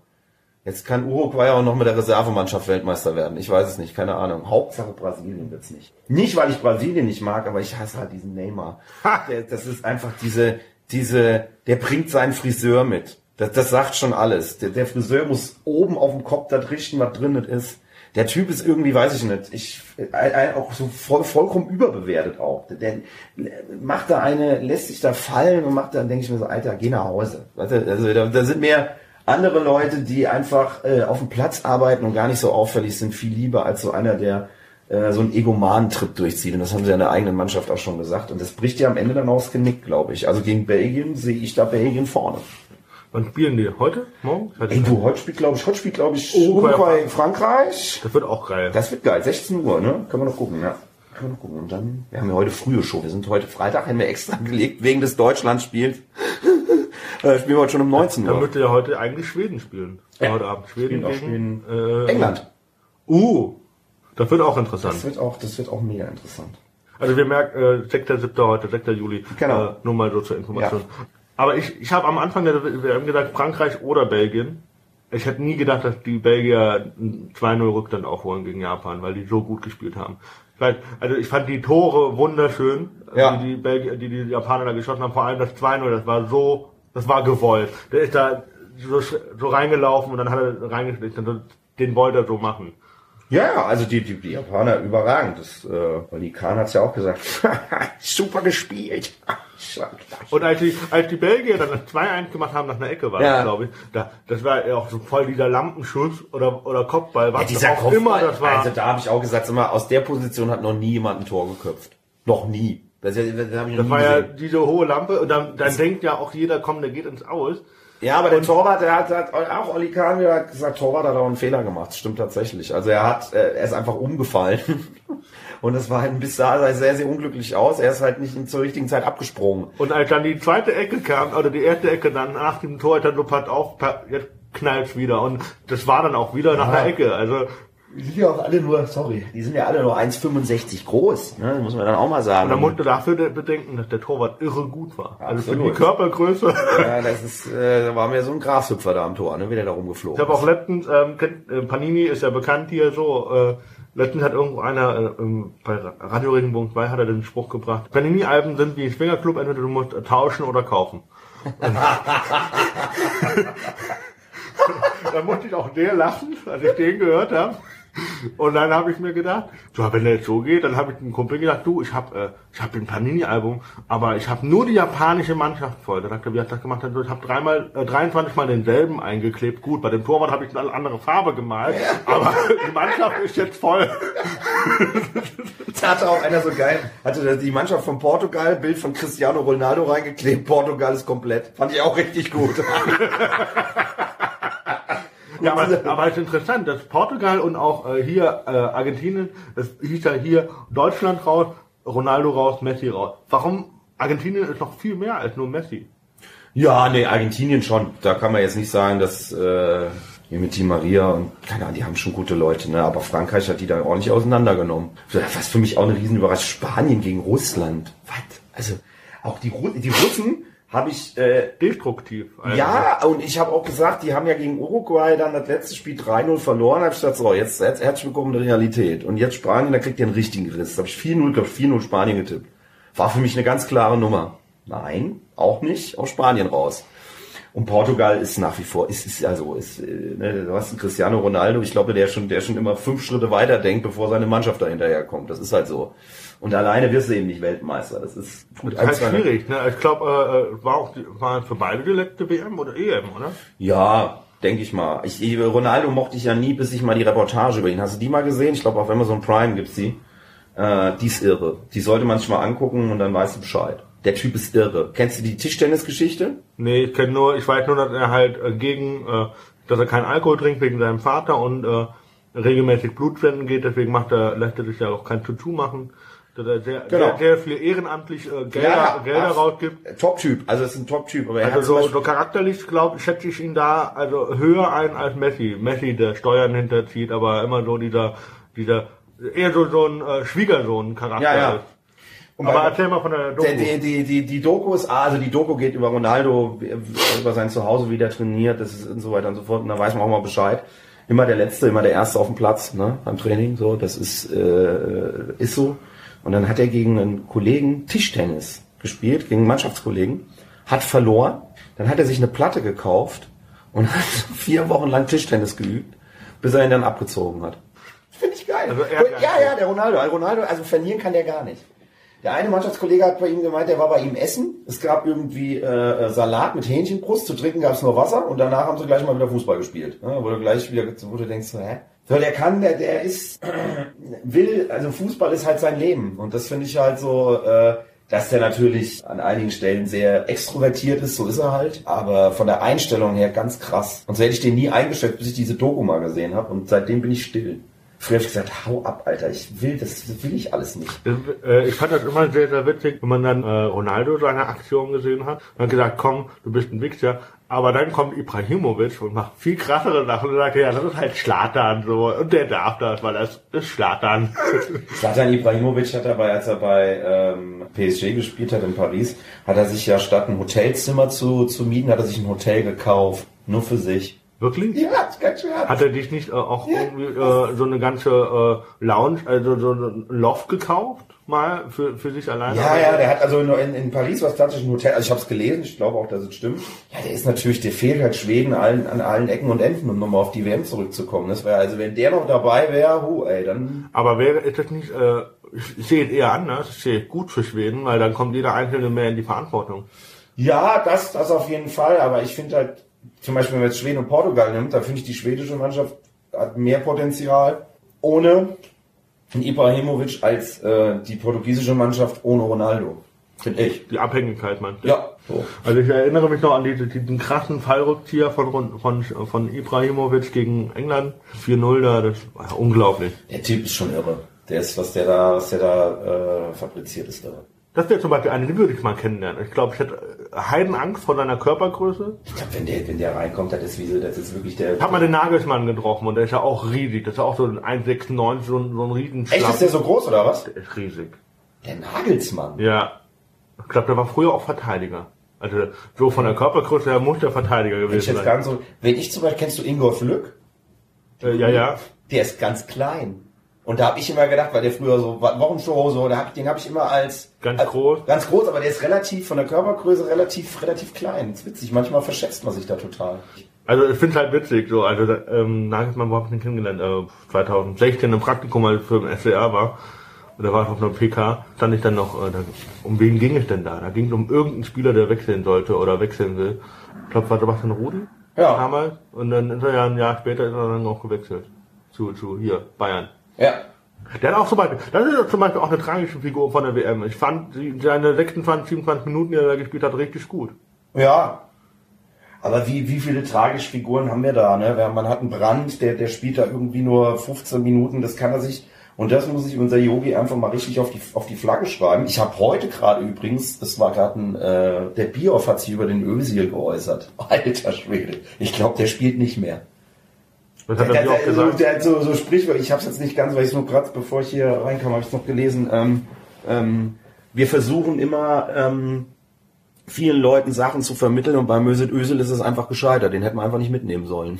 Speaker 2: Jetzt kann Uruguay auch noch mit der Reservemannschaft Weltmeister werden. Ich weiß es nicht, keine Ahnung. Hauptsache Brasilien wird's nicht. Nicht, weil ich Brasilien nicht mag, aber ich hasse halt diesen Neymar.
Speaker 1: Ha!
Speaker 2: Der, das ist einfach diese, diese, der bringt seinen Friseur mit. Das, das sagt schon alles. Der, der Friseur muss oben auf dem Kopf das richten, was drin ist. Der Typ ist irgendwie, weiß ich nicht, ich, äh, äh, auch so voll, vollkommen überbewertet auch. Der, der macht da eine, lässt sich da fallen und macht da, denke ich mir so, Alter, geh nach Hause. Also da, da sind mehr andere Leute, die einfach äh, auf dem Platz arbeiten und gar nicht so auffällig sind, viel lieber als so einer, der äh, so einen Egomanen-Trip durchzieht. Und das haben sie ja in der eigenen Mannschaft auch schon gesagt. Und das bricht ja am Ende dann aufs Genick, glaube ich. Also gegen Belgien sehe ich da Belgien vorne.
Speaker 1: Wann spielen die? Heute? Morgen?
Speaker 2: Ey, du, heute spielt, glaube ich, heute spielt, glaube ich,
Speaker 1: Uruguay,
Speaker 2: Uruguay, Frankreich.
Speaker 1: Das wird auch geil.
Speaker 2: Das wird geil. 16 Uhr, ne? Können wir noch gucken, ja. Können wir noch gucken. Und dann, wir haben ja heute frühe Show. Wir sind heute Freitag, haben wir extra gelegt, wegen des Deutschlandspiels. Äh, spielen wir heute schon um 19
Speaker 1: Dann
Speaker 2: Uhr.
Speaker 1: müsste ja heute eigentlich Schweden spielen.
Speaker 2: Ja.
Speaker 1: Heute Abend. Schweden
Speaker 2: Spielen auch
Speaker 1: gegen äh,
Speaker 2: England.
Speaker 1: Uh, das wird auch interessant.
Speaker 2: Das wird auch, das wird auch mega interessant.
Speaker 1: Also wir merken, äh, 6. 7. heute, 6. Juli.
Speaker 2: Genau.
Speaker 1: Äh, nur mal so zur Information. Aber ich, ich habe am Anfang der WM gesagt, Frankreich oder Belgien. Ich hätte nie gedacht, dass die Belgier einen 2-0 Rückstand aufholen gegen Japan, weil die so gut gespielt haben. Ich also ich fand die Tore wunderschön,
Speaker 2: Ja.
Speaker 1: die, die, Belgier, die die Japaner da geschossen haben. Vor allem das 2-0, das war so, das war gewollt. Der ist da so, so reingelaufen und dann hat er reingeschlichen. Den wollte er so machen.
Speaker 2: Ja, also die, die, die Japaner überragend. Das, äh, Oli Kahn hat's ja auch gesagt. Super gespielt.
Speaker 1: Und als die, als die Belgier dann das 2-1 gemacht haben nach einer Ecke war,
Speaker 2: Ja.
Speaker 1: das, glaube ich, da, das war ja auch so voll dieser Lampenschuss oder, oder Kopfball, was
Speaker 2: Ja, dieser
Speaker 1: auch
Speaker 2: Kopfball,
Speaker 1: immer das war.
Speaker 2: Also da habe ich auch gesagt, sag mal, aus der Position hat noch nie jemand ein Tor geköpft. Noch nie. Das, das, das habe ich noch
Speaker 1: das war ja
Speaker 2: gesehen.
Speaker 1: diese hohe Lampe und dann, dann denkt ja auch jeder, komm, der geht ins Aus.
Speaker 2: Ja, aber der Torwart, der hat, hat auch Oli Kahn wieder gesagt, Torwart hat auch einen Fehler gemacht. Das stimmt tatsächlich. Also er hat, äh, er ist einfach umgefallen Und das war halt bis da sah sehr, sehr unglücklich aus. Er ist halt nicht zur richtigen Zeit abgesprungen.
Speaker 1: Und als dann die zweite Ecke kam, oder die erste Ecke dann nach dem Tor, dann hat auch, jetzt knallt wieder. Und das war dann auch wieder nach der Ecke. Also
Speaker 2: die sind ja auch alle nur, sorry, die sind ja alle nur 1,65 groß, ne? muss man dann auch mal sagen.
Speaker 1: Und man musste dafür bedenken, dass der Torwart irre gut war. Also für die Körpergröße.
Speaker 2: Ja, das ist, äh, da war mir so ein Grashüpfer da am Tor, ne, wie der da rumgeflogen
Speaker 1: Ich habe auch letztens, ähm, kennt, äh, Panini ist ja bekannt hier so, äh, letztens hat irgendwo einer, äh, bei Radio Regenbogen 2 hat er den Spruch gebracht, Panini-Alben sind wie ein Swingerclub, entweder du musst tauschen oder kaufen. da musste ich auch der lachen, als ich den gehört habe. Und dann habe ich mir gedacht, so, wenn der jetzt so geht, dann habe ich einem Kumpel gedacht, du, ich habe äh, ich hab ein Panini-Album, aber ich habe nur die japanische Mannschaft voll. Da dachte er, wie hat das gemacht? Ich habe dreimal, äh, 23 Mal denselben eingeklebt. Gut, bei dem Torwart habe ich eine andere Farbe gemalt, aber die Mannschaft ist jetzt voll.
Speaker 2: da hatte auch einer so geil, hatte die Mannschaft von Portugal, Bild von Cristiano Ronaldo reingeklebt, Portugal ist komplett. Fand ich auch richtig gut.
Speaker 1: Ja, aber, aber es ist interessant, dass Portugal und auch äh, hier äh, Argentinien, das hieß ja hier Deutschland raus, Ronaldo raus, Messi raus. Warum Argentinien ist noch viel mehr als nur Messi?
Speaker 2: Ja, nee, Argentinien schon. Da kann man jetzt nicht sagen, dass äh, mit Di Maria und keine Ahnung, die haben schon gute Leute, ne? Aber Frankreich hat die dann ordentlich auseinandergenommen. Was für mich auch eine Riesenüberraschung. Spanien gegen Russland. Was? Also auch die, Ru die Russen habe ich äh,
Speaker 1: destruktiv.
Speaker 2: Also. Ja, und ich habe auch gesagt, die haben ja gegen Uruguay dann das letzte Spiel 3-0 verloren. Habe ich gesagt, so, jetzt, jetzt herzlich willkommen in der Realität. Und jetzt Spanien, da kriegt ihr einen richtigen Riss. Da habe ich 4-0, glaube 4-0 Spanien getippt. War für mich eine ganz klare Nummer. Nein, auch nicht, aus Spanien raus. Und Portugal ist nach wie vor, ist, ist also, ist, äh, ne, du hast einen Cristiano Ronaldo, ich glaube, der schon, der schon immer fünf Schritte weiter denkt, bevor seine Mannschaft da hinterherkommt. Das ist halt so. Und alleine wirst du eben nicht Weltmeister. Das ist
Speaker 1: gut. Das ist halt schwierig. Ne? Ich glaube, äh, war auch war für beide die letzte WM oder EM, oder?
Speaker 2: Ja, denke ich mal. Ich, Ronaldo mochte ich ja nie, bis ich mal die Reportage über ihn. Hast du die mal gesehen? Ich glaube, auf Amazon Prime gibt's die. Äh, die ist irre. Die sollte man sich mal angucken und dann weißt du Bescheid. Der Typ ist irre. Kennst du die Tischtennisgeschichte?
Speaker 1: Nee, ich kenne nur, ich weiß nur, dass er halt äh, gegen, äh, dass er keinen Alkohol trinkt wegen seinem Vater und äh, regelmäßig Blutspenden geht, deswegen macht er, lässt er sich ja auch kein Tutu machen dass er sehr, genau. sehr, sehr viel ehrenamtlich äh, Gelder, ja, Gelder rausgibt.
Speaker 2: Top-Typ, also es ist ein Top-Typ.
Speaker 1: Aber er also hat so, so charakterlich, glaube ich, schätze ich ihn da also höher ein als Messi. Messi, der Steuern hinterzieht, aber immer so dieser, dieser eher so, so ein äh, Schwiegersohn-Charakter
Speaker 2: ja, ja.
Speaker 1: Und aber erzähl mal von der
Speaker 2: Doku. Die, die, die, die Doku ist, also die Doku geht über Ronaldo, über sein Zuhause, wie der trainiert, das ist und so weiter und so fort. Und da weiß man auch mal Bescheid. Immer der Letzte, immer der Erste auf dem Platz, ne, beim Training, so, das ist, äh, ist so. Und dann hat er gegen einen Kollegen Tischtennis gespielt, gegen einen Mannschaftskollegen, hat verloren. Dann hat er sich eine Platte gekauft und hat vier Wochen lang Tischtennis geübt, bis er ihn dann abgezogen hat. Finde ich geil. Also ja, ja, der Ronaldo. Ronaldo, also verlieren kann der gar nicht. Der eine Mannschaftskollege hat bei ihm gemeint, der war bei ihm essen. Es gab irgendwie äh, Salat mit Hähnchenbrust, zu trinken gab es nur Wasser und danach haben sie gleich mal wieder Fußball gespielt. Ja, wo du gleich wieder, wo du denkst, hä? So, der kann, der, der ist, will, also Fußball ist halt sein Leben. Und das finde ich halt so, äh, dass der natürlich an einigen Stellen sehr extrovertiert ist, so ist er halt, aber von der Einstellung her ganz krass. Und so hätte ich den nie eingestellt, bis ich diese Doku mal gesehen habe und seitdem bin ich still. Früher habe ich gesagt, hau ab, Alter, ich will das, das will ich alles nicht.
Speaker 1: Äh, ich fand das immer sehr, sehr witzig, wenn man dann äh, Ronaldo seine Aktion gesehen hat und hat gesagt, komm, du bist ein Wichser. Aber dann kommt Ibrahimovic und macht viel krassere Sachen und sagt, ja, das ist halt Schlatan so. Und der darf das, weil das ist Schlatan.
Speaker 2: Schlatan Ibrahimovic hat dabei, als er bei ähm, PSG gespielt hat in Paris, hat er sich ja statt ein Hotelzimmer zu, zu mieten, hat er sich ein Hotel gekauft. Nur für sich.
Speaker 1: Wirklich?
Speaker 2: Ja, ist ganz schön.
Speaker 1: Hat er dich nicht äh, auch ja. irgendwie äh, so eine ganze äh, Lounge, also so ein Loft gekauft? Mal für, für sich alleine?
Speaker 2: Ja, ja, der hat also in, in Paris was tatsächlich ein Hotel, also ich habe es gelesen, ich glaube auch, dass es stimmt. Ja, der ist natürlich, der fehlt halt Schweden allen, an allen Ecken und Enden, um nochmal auf die WM zurückzukommen. Das wäre, also wenn der noch dabei wäre, hu, ey, dann.
Speaker 1: Aber wäre ist das nicht, äh, ich sehe es eher anders, ich sehe gut für Schweden, weil dann kommt jeder Einzelne mehr in die Verantwortung.
Speaker 2: Ja, das, das auf jeden Fall, aber ich finde halt, zum Beispiel, wenn man jetzt Schweden und Portugal nimmt, da finde ich die schwedische Mannschaft hat mehr Potenzial ohne Ibrahimovic als äh, die portugiesische Mannschaft ohne Ronaldo.
Speaker 1: Finde ich. Die Abhängigkeit, man.
Speaker 2: Ja.
Speaker 1: So. Also ich erinnere mich noch an die, diesen krassen Fallrückzieher von, von, von Ibrahimovic gegen England. 4-0 da, das war unglaublich.
Speaker 2: Der Typ ist schon irre. Der ist, was der da, was der da äh, fabriziert ist da.
Speaker 1: Das wäre zum Beispiel eine, die würde ich mal kennenlernen. Ich glaube, ich hätte äh, Heidenangst vor seiner Körpergröße.
Speaker 2: Ich glaube, wenn der, wenn der reinkommt, das ist wie so, das ist wirklich der.
Speaker 1: Ich habe mal den Nagelsmann getroffen und der ist ja auch riesig. Das ist ja auch so ein 1,96, so ein, so ein riesen
Speaker 2: Echt, ist der so groß oder was?
Speaker 1: Der ist riesig.
Speaker 2: Der Nagelsmann.
Speaker 1: Ja. Ich glaube, der war früher auch Verteidiger. Also so von der Körpergröße her muss der Verteidiger
Speaker 2: Wenn ich
Speaker 1: gewesen
Speaker 2: jetzt
Speaker 1: sein.
Speaker 2: ganz so, wenn ich zum Beispiel, kennst du Ingolf Lück?
Speaker 1: Äh, ja, ja.
Speaker 2: Der ist ganz klein. Und da habe ich immer gedacht, weil der früher so Wochenshow so, da hab, ich- den habe ich immer als
Speaker 1: Ganz
Speaker 2: als,
Speaker 1: groß.
Speaker 2: ganz groß, aber der ist relativ von der Körpergröße relativ relativ klein. Das ist witzig. Manchmal verschätzt man sich da total.
Speaker 1: Also ich finde halt witzig, so, also ähm, Nagelsmann, wo hab ich den kennengelernt? Äh, 2016 im Praktikum, als ich für den SWR war. Und da war ich auf einer PK, stand ich dann noch, äh, da, um wen ging es denn da? Da ging es um irgendeinen Spieler, der wechseln sollte oder wechseln will. Ich glaube, war Sebastian Rudi
Speaker 2: Ja.
Speaker 1: damals. Und dann ist er ja ein Jahr später ist er dann auch gewechselt. Zu, zu hier, Bayern.
Speaker 2: Ja.
Speaker 1: Der hat auch zum Beispiel, das ist zum Beispiel auch eine tragische Figur von der WM. Ich fand seine 26, 27 Minuten, die er da gespielt hat, richtig gut.
Speaker 2: Ja. Aber wie, wie viele tragische Figuren haben wir da, ne? Man hat einen Brand, der, der spielt da irgendwie nur 15 Minuten, das kann er sich, und das muss sich unser Yogi einfach mal richtig auf die, auf die Flagge schreiben. Ich habe heute gerade übrigens, das war gerade ein, äh, der Bioff hat sich über den Özil geäußert. Alter Schwede. Ich glaube, der spielt nicht mehr.
Speaker 1: Das hat
Speaker 2: Der,
Speaker 1: er auch
Speaker 2: der, so,
Speaker 1: gesagt.
Speaker 2: der hat so, so Sprichwort, ich habe es jetzt nicht ganz, weil ich es nur gerade, bevor ich hier reinkam, habe ich es noch gelesen. Ähm, ähm, wir versuchen immer ähm, vielen Leuten Sachen zu vermitteln und bei Mesut Özil ist es einfach gescheitert. Den hätten wir einfach nicht mitnehmen sollen.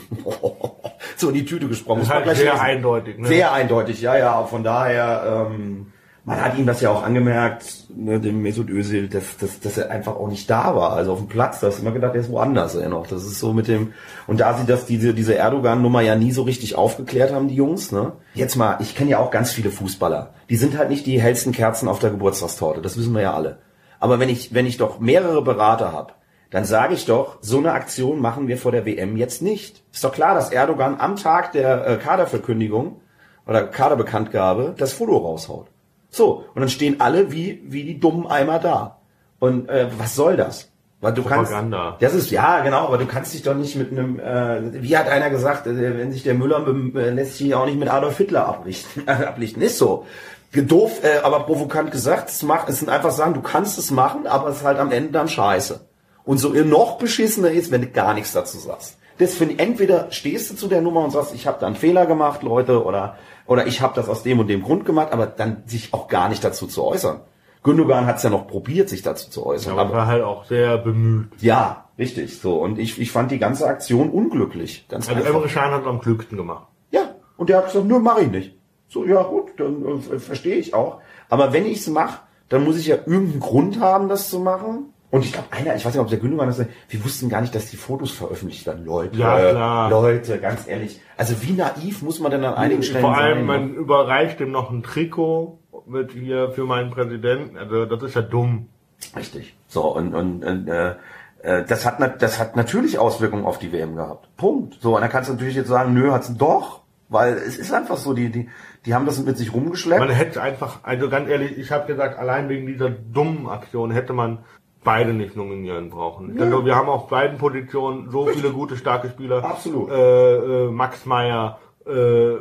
Speaker 2: so in die Tüte gesprochen.
Speaker 1: Das ist halt sehr
Speaker 2: lesen.
Speaker 1: eindeutig. Ne?
Speaker 2: Sehr eindeutig, ja, ja. Von daher, ähm, man hat ihm das ja auch angemerkt, ne, dem Mesut Özil, dass, dass, dass er einfach auch nicht da war. Also auf dem Platz, da hast du immer gedacht, er ist woanders er noch. Das ist so mit dem, und da sie das, diese, diese Erdogan-Nummer ja nie so richtig aufgeklärt haben, die Jungs, ne? Jetzt mal, ich kenne ja auch ganz viele Fußballer. Die sind halt nicht die hellsten Kerzen auf der Geburtstagstorte, das wissen wir ja alle. Aber wenn ich, wenn ich doch mehrere Berater habe, dann sage ich doch, so eine Aktion machen wir vor der WM jetzt nicht. Ist doch klar, dass Erdogan am Tag der äh, Kaderverkündigung oder Kaderbekanntgabe das Foto raushaut. So, und dann stehen alle wie, wie die dummen Eimer da. Und äh, was soll das? Weil du
Speaker 1: Propaganda.
Speaker 2: kannst, das ist ja genau, aber du kannst dich doch nicht mit einem, äh, wie hat einer gesagt, äh, wenn sich der Müller äh, lässt sich auch nicht mit Adolf Hitler ablichten, ablichten. Ist so. Doof, äh, aber provokant gesagt, es, macht, es sind einfach Sachen, du kannst es machen, aber es ist halt am Ende dann scheiße. Und so ihr noch beschissener ist, wenn du gar nichts dazu sagst. Das finde entweder stehst du zu der Nummer und sagst, ich habe da einen Fehler gemacht, Leute, oder oder ich habe das aus dem und dem Grund gemacht, aber dann sich auch gar nicht dazu zu äußern. Gündogan hat es ja noch probiert, sich dazu zu äußern.
Speaker 1: Aber
Speaker 2: aber
Speaker 1: war halt auch sehr bemüht.
Speaker 2: ja, richtig. So und ich, ich fand die ganze Aktion unglücklich. Ganz
Speaker 1: Also. Emre Can hat es am klügsten gemacht.
Speaker 2: Ja, und der hat gesagt, nö, mach ich nicht. So, ja gut, dann äh, verstehe ich auch. Aber wenn ich es mache, dann muss ich ja irgendeinen Grund haben, das zu machen. Und ich glaube, einer, ich weiß nicht, ob der Gündogan das wir wussten gar nicht, dass die Fotos veröffentlicht werden. Leute,
Speaker 1: Ja, klar.
Speaker 2: Leute, ganz ehrlich. Also wie naiv muss man denn an einigen Stellen
Speaker 1: Vor allem,
Speaker 2: sein?
Speaker 1: man überreicht ihm noch ein Trikot mit hier für meinen Präsidenten. Also das ist ja dumm.
Speaker 2: Richtig. So, und, und, und äh, äh, das, hat, das hat natürlich Auswirkungen auf die WM gehabt. Punkt. So, und dann kannst du natürlich jetzt sagen, nö, hat's doch. Weil es ist einfach so, die, die, die haben das mit sich rumgeschleppt.
Speaker 1: Man hätte einfach, also ganz ehrlich, ich habe gesagt, allein wegen dieser dummen Aktion hätte man beide nicht nominieren brauchen. Ich denke, wir haben auf beiden Positionen so viele gute, starke Spieler.
Speaker 2: Absolut.
Speaker 1: Äh, äh, Max Meyer, äh,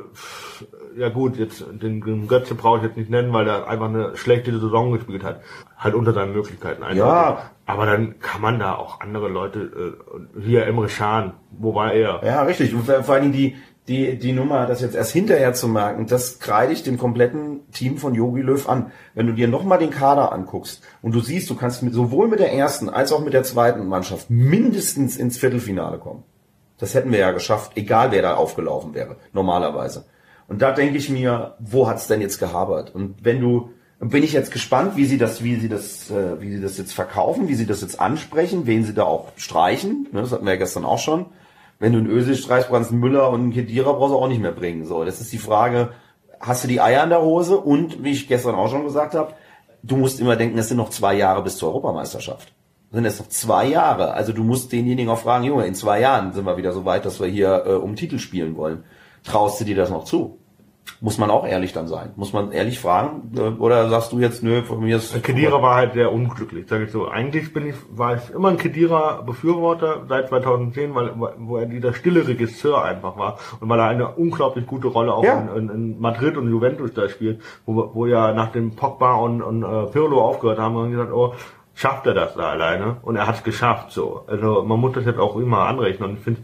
Speaker 1: ja gut, jetzt den, Götze brauche ich jetzt nicht nennen, weil er einfach eine schlechte Saison gespielt hat. Halt unter seinen Möglichkeiten. eindeutig.
Speaker 2: Ja.
Speaker 1: Aber dann kann man da auch andere Leute, äh, hier Emre Can, wo war er?
Speaker 2: Ja, richtig. Und vor vor allen Dingen die, die, die Nummer, das jetzt erst hinterher zu merken, das kreide ich dem kompletten Team von Yogi Löw an. Wenn du dir nochmal den Kader anguckst und du siehst, du kannst mit, sowohl mit der ersten als auch mit der zweiten Mannschaft mindestens ins Viertelfinale kommen. Das hätten wir ja geschafft, egal wer da aufgelaufen wäre, normalerweise. Und da denke ich mir, wo hat's denn jetzt gehabert? Und wenn du, bin ich jetzt gespannt, wie sie das, wie sie das, äh, wie sie das jetzt verkaufen, wie sie das jetzt ansprechen, wen sie da auch streichen. Ne, das hatten wir ja gestern auch schon. Wenn du einen Ösel streichst, brauchst du einen Müller und einen Kedira brauchst du auch nicht mehr bringen. So, das ist die Frage, hast du die Eier in der Hose? Und, wie ich gestern auch schon gesagt habe, du musst immer denken, es sind noch zwei Jahre bis zur Europameisterschaft. Es sind jetzt noch zwei Jahre. Also du musst denjenigen auch fragen, Junge, in zwei Jahren sind wir wieder so weit, dass wir hier äh, um Titel spielen wollen. Traust du dir das noch zu? Muss man auch ehrlich dann sein. Muss man ehrlich fragen? Äh, Oder sagst du jetzt, nö, von mir ist...
Speaker 1: Kedira war halt sehr unglücklich, sage ich so. Eigentlich bin ich, war ich immer ein Kedira-Befürworter seit 2010, weil, wo er dieser stille Regisseur einfach war und weil er eine unglaublich gute Rolle auch
Speaker 2: Ja.
Speaker 1: in, in, in Madrid und Juventus da spielt, wo, wo ja nach dem Pogba und, und äh, Pirlo aufgehört haben und gesagt, oh, schafft er das da alleine? Und er hat es geschafft, so. Also man muss das jetzt auch immer anrechnen. Und ich finde,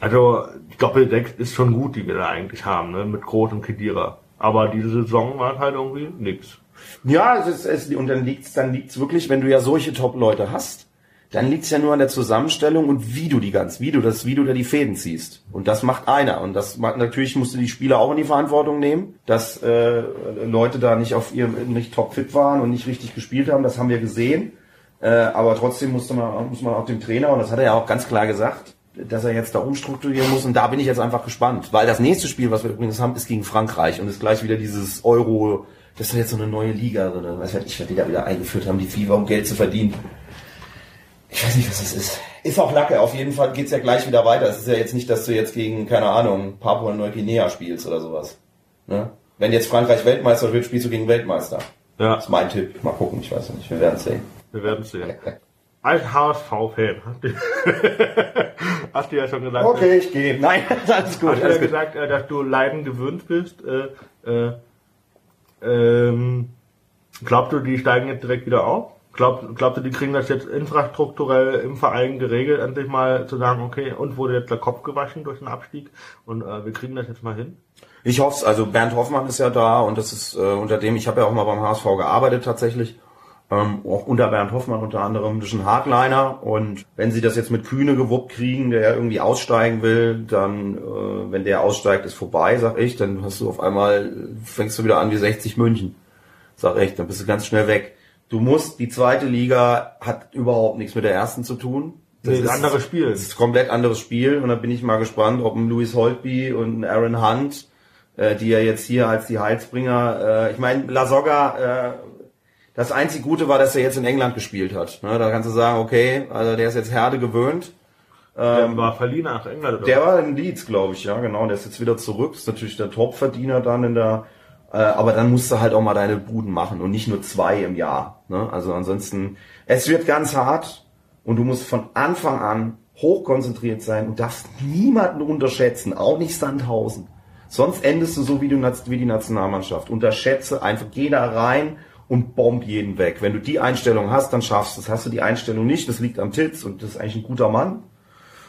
Speaker 1: also Doppel-6 ist schon gut, die wir da eigentlich haben, ne? mit Groß und Kedira. Aber diese Saison war halt irgendwie nix.
Speaker 2: Ja, es ist, es, und dann liegt's, dann liegt's wirklich, wenn du ja solche Top-Leute hast, dann liegt's ja nur an der Zusammenstellung und wie du die ganz, wie du das, wie du da die Fäden ziehst. Und das macht einer. Und das macht, natürlich musst du die Spieler auch in die Verantwortung nehmen, dass äh, Leute da nicht auf ihrem, nicht topfit waren und nicht richtig gespielt haben. Das haben wir gesehen. Äh, aber trotzdem musste man, muss man auch dem Trainer, und das hat er ja auch ganz klar gesagt, dass er jetzt da umstrukturieren muss. Und da bin ich jetzt einfach gespannt. Weil das nächste Spiel, was wir übrigens haben, ist gegen Frankreich und ist gleich wieder dieses Euro, das ist jetzt so eine neue Liga drin. Weiß halt nicht, was die da wieder eingeführt haben, die FIFA, um Geld zu verdienen. Ich weiß nicht, was das ist. Ist auch Lacke. Auf jeden Fall geht's ja gleich wieder weiter. Es ist ja jetzt nicht, dass du jetzt gegen, keine Ahnung, Papua-Neuguinea spielst oder sowas. Ne? Wenn jetzt Frankreich Weltmeister wird, spielst du gegen Weltmeister.
Speaker 1: Ja.
Speaker 2: Das ist mein Tipp. Mal gucken, ich weiß nicht. Wir werden sehen.
Speaker 1: Wir werden sehen. Als HSV-Fan hast du, hast du ja schon gesagt,
Speaker 2: ich gehe. Nein, alles gut.
Speaker 1: hast du ja gesagt, äh, dass du Leiden gewöhnt bist. Äh, äh, ähm, glaubst du, die steigen jetzt direkt wieder auf? Glaub, glaubst du, die kriegen das jetzt infrastrukturell im Verein geregelt, endlich mal zu sagen, okay, und wurde jetzt der Kopf gewaschen durch den Abstieg und äh, wir kriegen das jetzt mal hin?
Speaker 2: Ich hoffe Also Bernd Hoffmann ist ja da und das ist äh, unter dem, ich habe ja auch mal beim HSV gearbeitet tatsächlich. Ähm, auch unter Bernd Hoffmann unter anderem, das ist ein Hardliner und wenn sie das jetzt mit Kühne gewuppt kriegen, der ja irgendwie aussteigen will, dann, äh, wenn der aussteigt, ist vorbei, sag ich, dann hast du auf einmal, fängst du wieder an wie 60 München. Sag ich, dann bist du ganz schnell weg. Du musst, die zweite Liga hat überhaupt nichts mit der ersten zu tun.
Speaker 1: Das ist ein anderes Spiel.
Speaker 2: Das ist ein komplett anderes Spiel und da bin ich mal gespannt, ob ein Louis Holtby und ein Aaron Hunt, äh, die ja jetzt hier als die Heilsbringer, äh, ich meine, Lasogga, äh, das einzig Gute war, dass er jetzt in England gespielt hat. Ne? Da kannst du sagen, okay, also der ist jetzt Herde gewöhnt.
Speaker 1: Der war verliehen nach England oder
Speaker 2: Ähm, Der war in Leeds, glaube ich, ja, genau. Der ist jetzt wieder zurück. Ist natürlich der Topverdiener dann in der, äh, aber dann musst du halt auch mal deine Buden machen und nicht nur zwei im Jahr. Ne? Also ansonsten, es wird ganz hart und du musst von Anfang an hochkonzentriert sein und darfst niemanden unterschätzen, auch nicht Sandhausen. Sonst endest du so wie, du, wie die Nationalmannschaft. Unterschätze einfach, geh da rein und bomb jeden weg. Wenn du die Einstellung hast, dann schaffst du es. Hast du die Einstellung nicht, das liegt am Titz und das ist eigentlich ein guter Mann.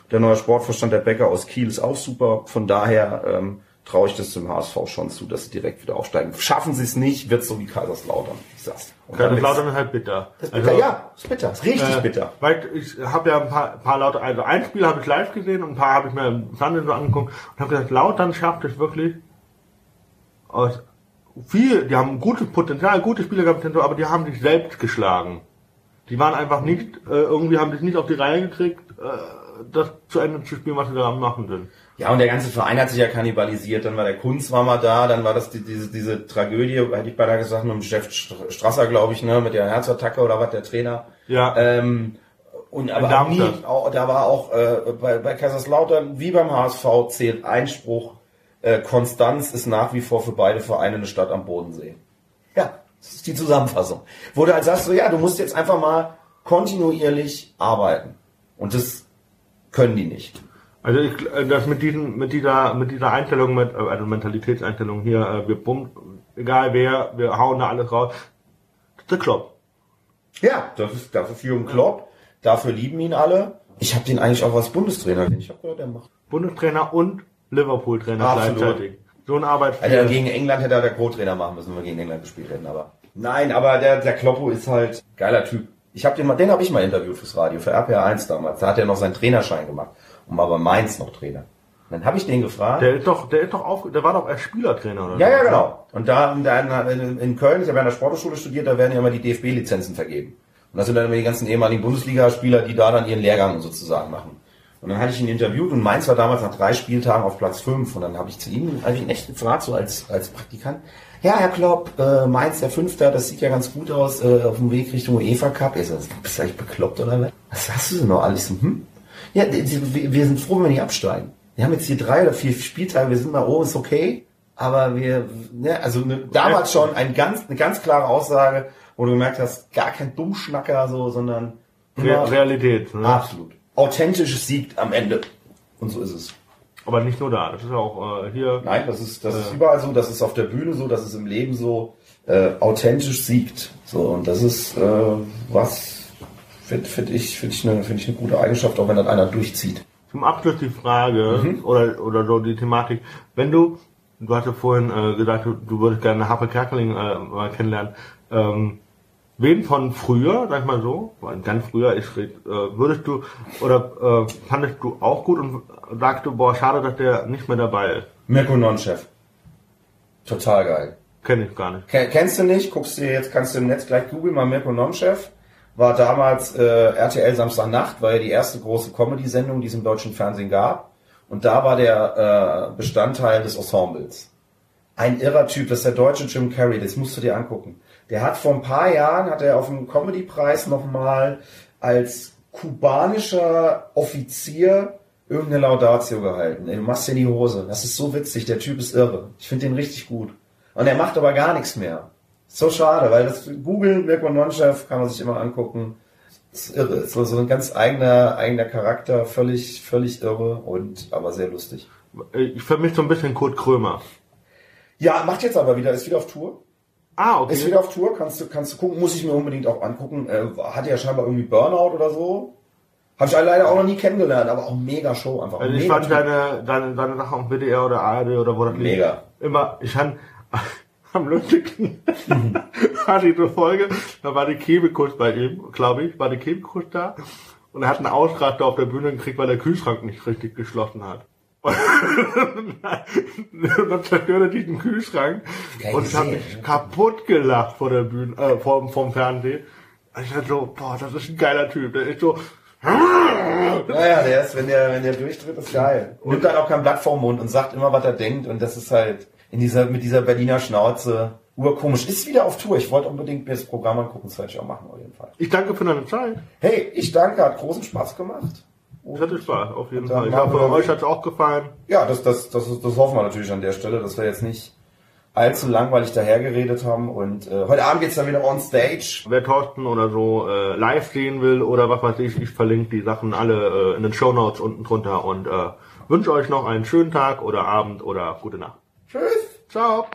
Speaker 2: Der neue Sportverstand der Becker aus Kiel ist auch super. Von daher ähm, traue ich das zum HSV schon zu, dass sie direkt wieder aufsteigen. Schaffen sie es nicht, wird so wie Kaiserslautern. Ich sag's.
Speaker 1: Kaiserslautern ist halt bitter.
Speaker 2: Das ist bitter, ja, ist bitter, ist richtig
Speaker 1: äh,
Speaker 2: bitter.
Speaker 1: Weil ich habe ja ein paar, paar Lautern, also ein Spiel habe ich live gesehen und ein paar habe ich mir im Fernsehen so angeguckt und habe gesagt, Lautern schafft es wirklich aus viel, die haben gutes Potenzial, gute Spieler gehabt, aber die haben sich selbst geschlagen. Die waren einfach nicht, äh, irgendwie haben sich nicht auf die Reihe gekriegt, äh, das zu Ende zu spielen, was sie da am machen sind.
Speaker 2: Ja, und der ganze Verein hat sich ja kannibalisiert. Dann war der Kunz war mal da, dann war das die, diese, diese Tragödie, hätte ich beinahe gesagt, mit dem Chef Str- Strasser, glaube ich, ne, mit der Herzattacke oder was, der Trainer.
Speaker 1: Ja.
Speaker 2: Ähm, und aber auch nie, auch, da war auch äh, bei, bei Kaiserslautern wie beim HSV zählt Einspruch, Konstanz ist nach wie vor für beide Vereine eine Stadt am Bodensee. Ja, das ist die Zusammenfassung. Wo du halt sagst, so, ja, du musst jetzt einfach mal kontinuierlich arbeiten. Und das können die nicht.
Speaker 1: Also ich, äh, das mit diesen, mit dieser, mit dieser Einstellung, mit, äh, also Mentalitätseinstellung hier, äh, wir bummen, egal wer, wir hauen da alles raus. Das ist der Klopp.
Speaker 2: Ja, das ist dafür für Jürgen Klopp. Dafür lieben ihn alle. Ich habe den eigentlich auch als Bundestrainer gesehen. Ich habe gehört, der macht.
Speaker 1: Bundestrainer und Liverpool-Trainer gleichzeitig. So ein Arbeit.
Speaker 2: Also gegen England hätte er der Co-Trainer machen müssen, wenn wir gegen England gespielt hätten. Aber nein, aber der, der Kloppo ist halt geiler Typ. Ich habe den mal, den habe ich mal interviewt fürs Radio für RPR 1 damals. Da hat er noch seinen Trainerschein gemacht und war bei Mainz noch Trainer. Und dann habe ich den gefragt.
Speaker 1: Der ist doch, der ist doch auf, der war doch erst Spielertrainer oder
Speaker 2: Ja,
Speaker 1: so.
Speaker 2: ja, genau. Und da, da in, in Köln, ich habe ja an der Sporthochschule studiert, da werden ja immer die DFB-Lizenzen vergeben. Und das sind dann immer die ganzen ehemaligen Bundesligaspieler, die da dann ihren Lehrgang sozusagen machen. Und dann hatte ich ihn interviewt und Mainz war damals nach drei Spieltagen auf Platz fünf. Und dann habe ich zu ihm, habe ich ihn echt gefragt, so als, als Praktikant, ja, Herr Klopp, äh, Mainz der Fünfter, das sieht ja ganz gut aus, äh, auf dem Weg Richtung UEFA Cup. Ich so, bist du eigentlich bekloppt oder was? Was hast du denn noch alles? Hm? Ja, die- die- wir sind froh, wenn wir nicht absteigen. Wir haben jetzt hier drei oder vier Spieltage, wir sind da oben, ist okay. aber wir, ne, also ne, damals schon ein ganz, eine ganz klare Aussage, wo du gemerkt hast, gar kein Dummschnacker so, sondern
Speaker 1: Re Realität. Ne?
Speaker 2: absolut. Authentisches siegt am Ende. Und so ist es.
Speaker 1: Aber nicht nur da, das ist auch äh, hier.
Speaker 2: Nein, das ist, das ist überall so, das ist auf der Bühne so, das ist im Leben so, äh, authentisch siegt. So, und das ist äh, was, finde find ich, finde ich, eine, finde ich eine gute Eigenschaft, auch wenn das einer durchzieht.
Speaker 1: Zum Abschluss die Frage
Speaker 2: Mhm.
Speaker 1: oder oder so die Thematik. Wenn du, du hast ja vorhin äh, gesagt, du, du würdest gerne Harpe Kerkeling äh, mal kennenlernen. Ähm, wen von früher, sag ich mal so, weil ganz früher ist, äh, würdest du oder äh, fandest du auch gut und sagst du, boah, schade, dass der nicht mehr dabei ist.
Speaker 2: Mirko Nonchef. Total geil.
Speaker 1: Kenne ich gar nicht.
Speaker 2: Ken- Kennst du nicht? Guckst du dir jetzt, kannst du im Netz gleich googeln, mal Mirko Nonchef. War damals äh, RTL Samstagnacht, war ja die erste große Comedy-Sendung, die es im deutschen Fernsehen gab. Und da war der äh, Bestandteil des Ensembles. Ein irrer Typ, das ist der deutsche Jim Carrey, das musst du dir angucken. Der hat vor ein paar Jahren, hat er auf dem Comedy-Preis nochmal als kubanischer Offizier irgendeine Laudatio gehalten. Ey, du machst dir die Hose. Das ist so witzig, der Typ ist irre. Ich finde den richtig gut. Und er macht aber gar nichts mehr. So schade, weil das Google, Mirko Nonchef, kann man sich immer angucken. Das ist irre. So, so ein ganz eigener, eigener Charakter, völlig, völlig irre und aber sehr lustig.
Speaker 1: Ich vermisse so ein bisschen Kurt Krömer.
Speaker 2: Ja, macht jetzt aber wieder, ist wieder auf Tour.
Speaker 1: Ah, okay.
Speaker 2: Ist wieder auf Tour, kannst du, kannst du gucken, muss ich mir unbedingt auch angucken. Äh, hatte ja scheinbar irgendwie Burnout oder so. Habe ich leider auch noch nie kennengelernt, aber auch mega Show einfach.
Speaker 1: Also ich fand
Speaker 2: Typ.
Speaker 1: deine, deine, deine Sachen auf WDR oder ARD oder wo das
Speaker 2: Mega.
Speaker 1: Immer, ich fand am lustigsten hatte ich eine Folge, da war die Kebekus bei ihm, glaube ich, war die Kebekus da und er hat einen Ausraster auf der Bühne gekriegt, weil der Kühlschrank nicht richtig geschlossen hat. Und dann zerstörte diesen Kühlschrank
Speaker 2: Geil
Speaker 1: und ich habe
Speaker 2: gesehen,
Speaker 1: mich kaputt gelacht vor der Bühne, äh, vom, vom Fernsehen. Und ich dachte so, boah, das ist ein geiler Typ. Der ist so,
Speaker 2: Naja, der ist, wenn der, wenn der durchtritt, ist geil. Und nimmt dann auch kein Blatt vorm Mund und sagt immer, was er denkt. Und das ist halt in dieser, mit dieser Berliner Schnauze urkomisch. Ist wieder auf Tour. Ich wollte unbedingt mir das Programm angucken. Das werde ich auch machen, auf jeden Fall.
Speaker 1: ich danke für deine Zeit.
Speaker 2: Hey, ich danke, hat großen Spaß gemacht.
Speaker 1: Es hatte Spaß, auf jeden Fall. Ich hoffe, euch hat es auch gefallen.
Speaker 2: Ja, das, das, das, das hoffen wir natürlich an der Stelle, dass wir jetzt nicht allzu langweilig dahergeredet haben. Und äh, heute Abend geht's dann wieder on stage.
Speaker 1: Wer Thorsten oder so äh, live sehen will oder was weiß ich, ich verlinke die Sachen alle äh, in den Shownotes unten drunter und äh, wünsche euch noch einen schönen Tag oder Abend oder gute Nacht.
Speaker 2: Tschüss.
Speaker 1: Ciao!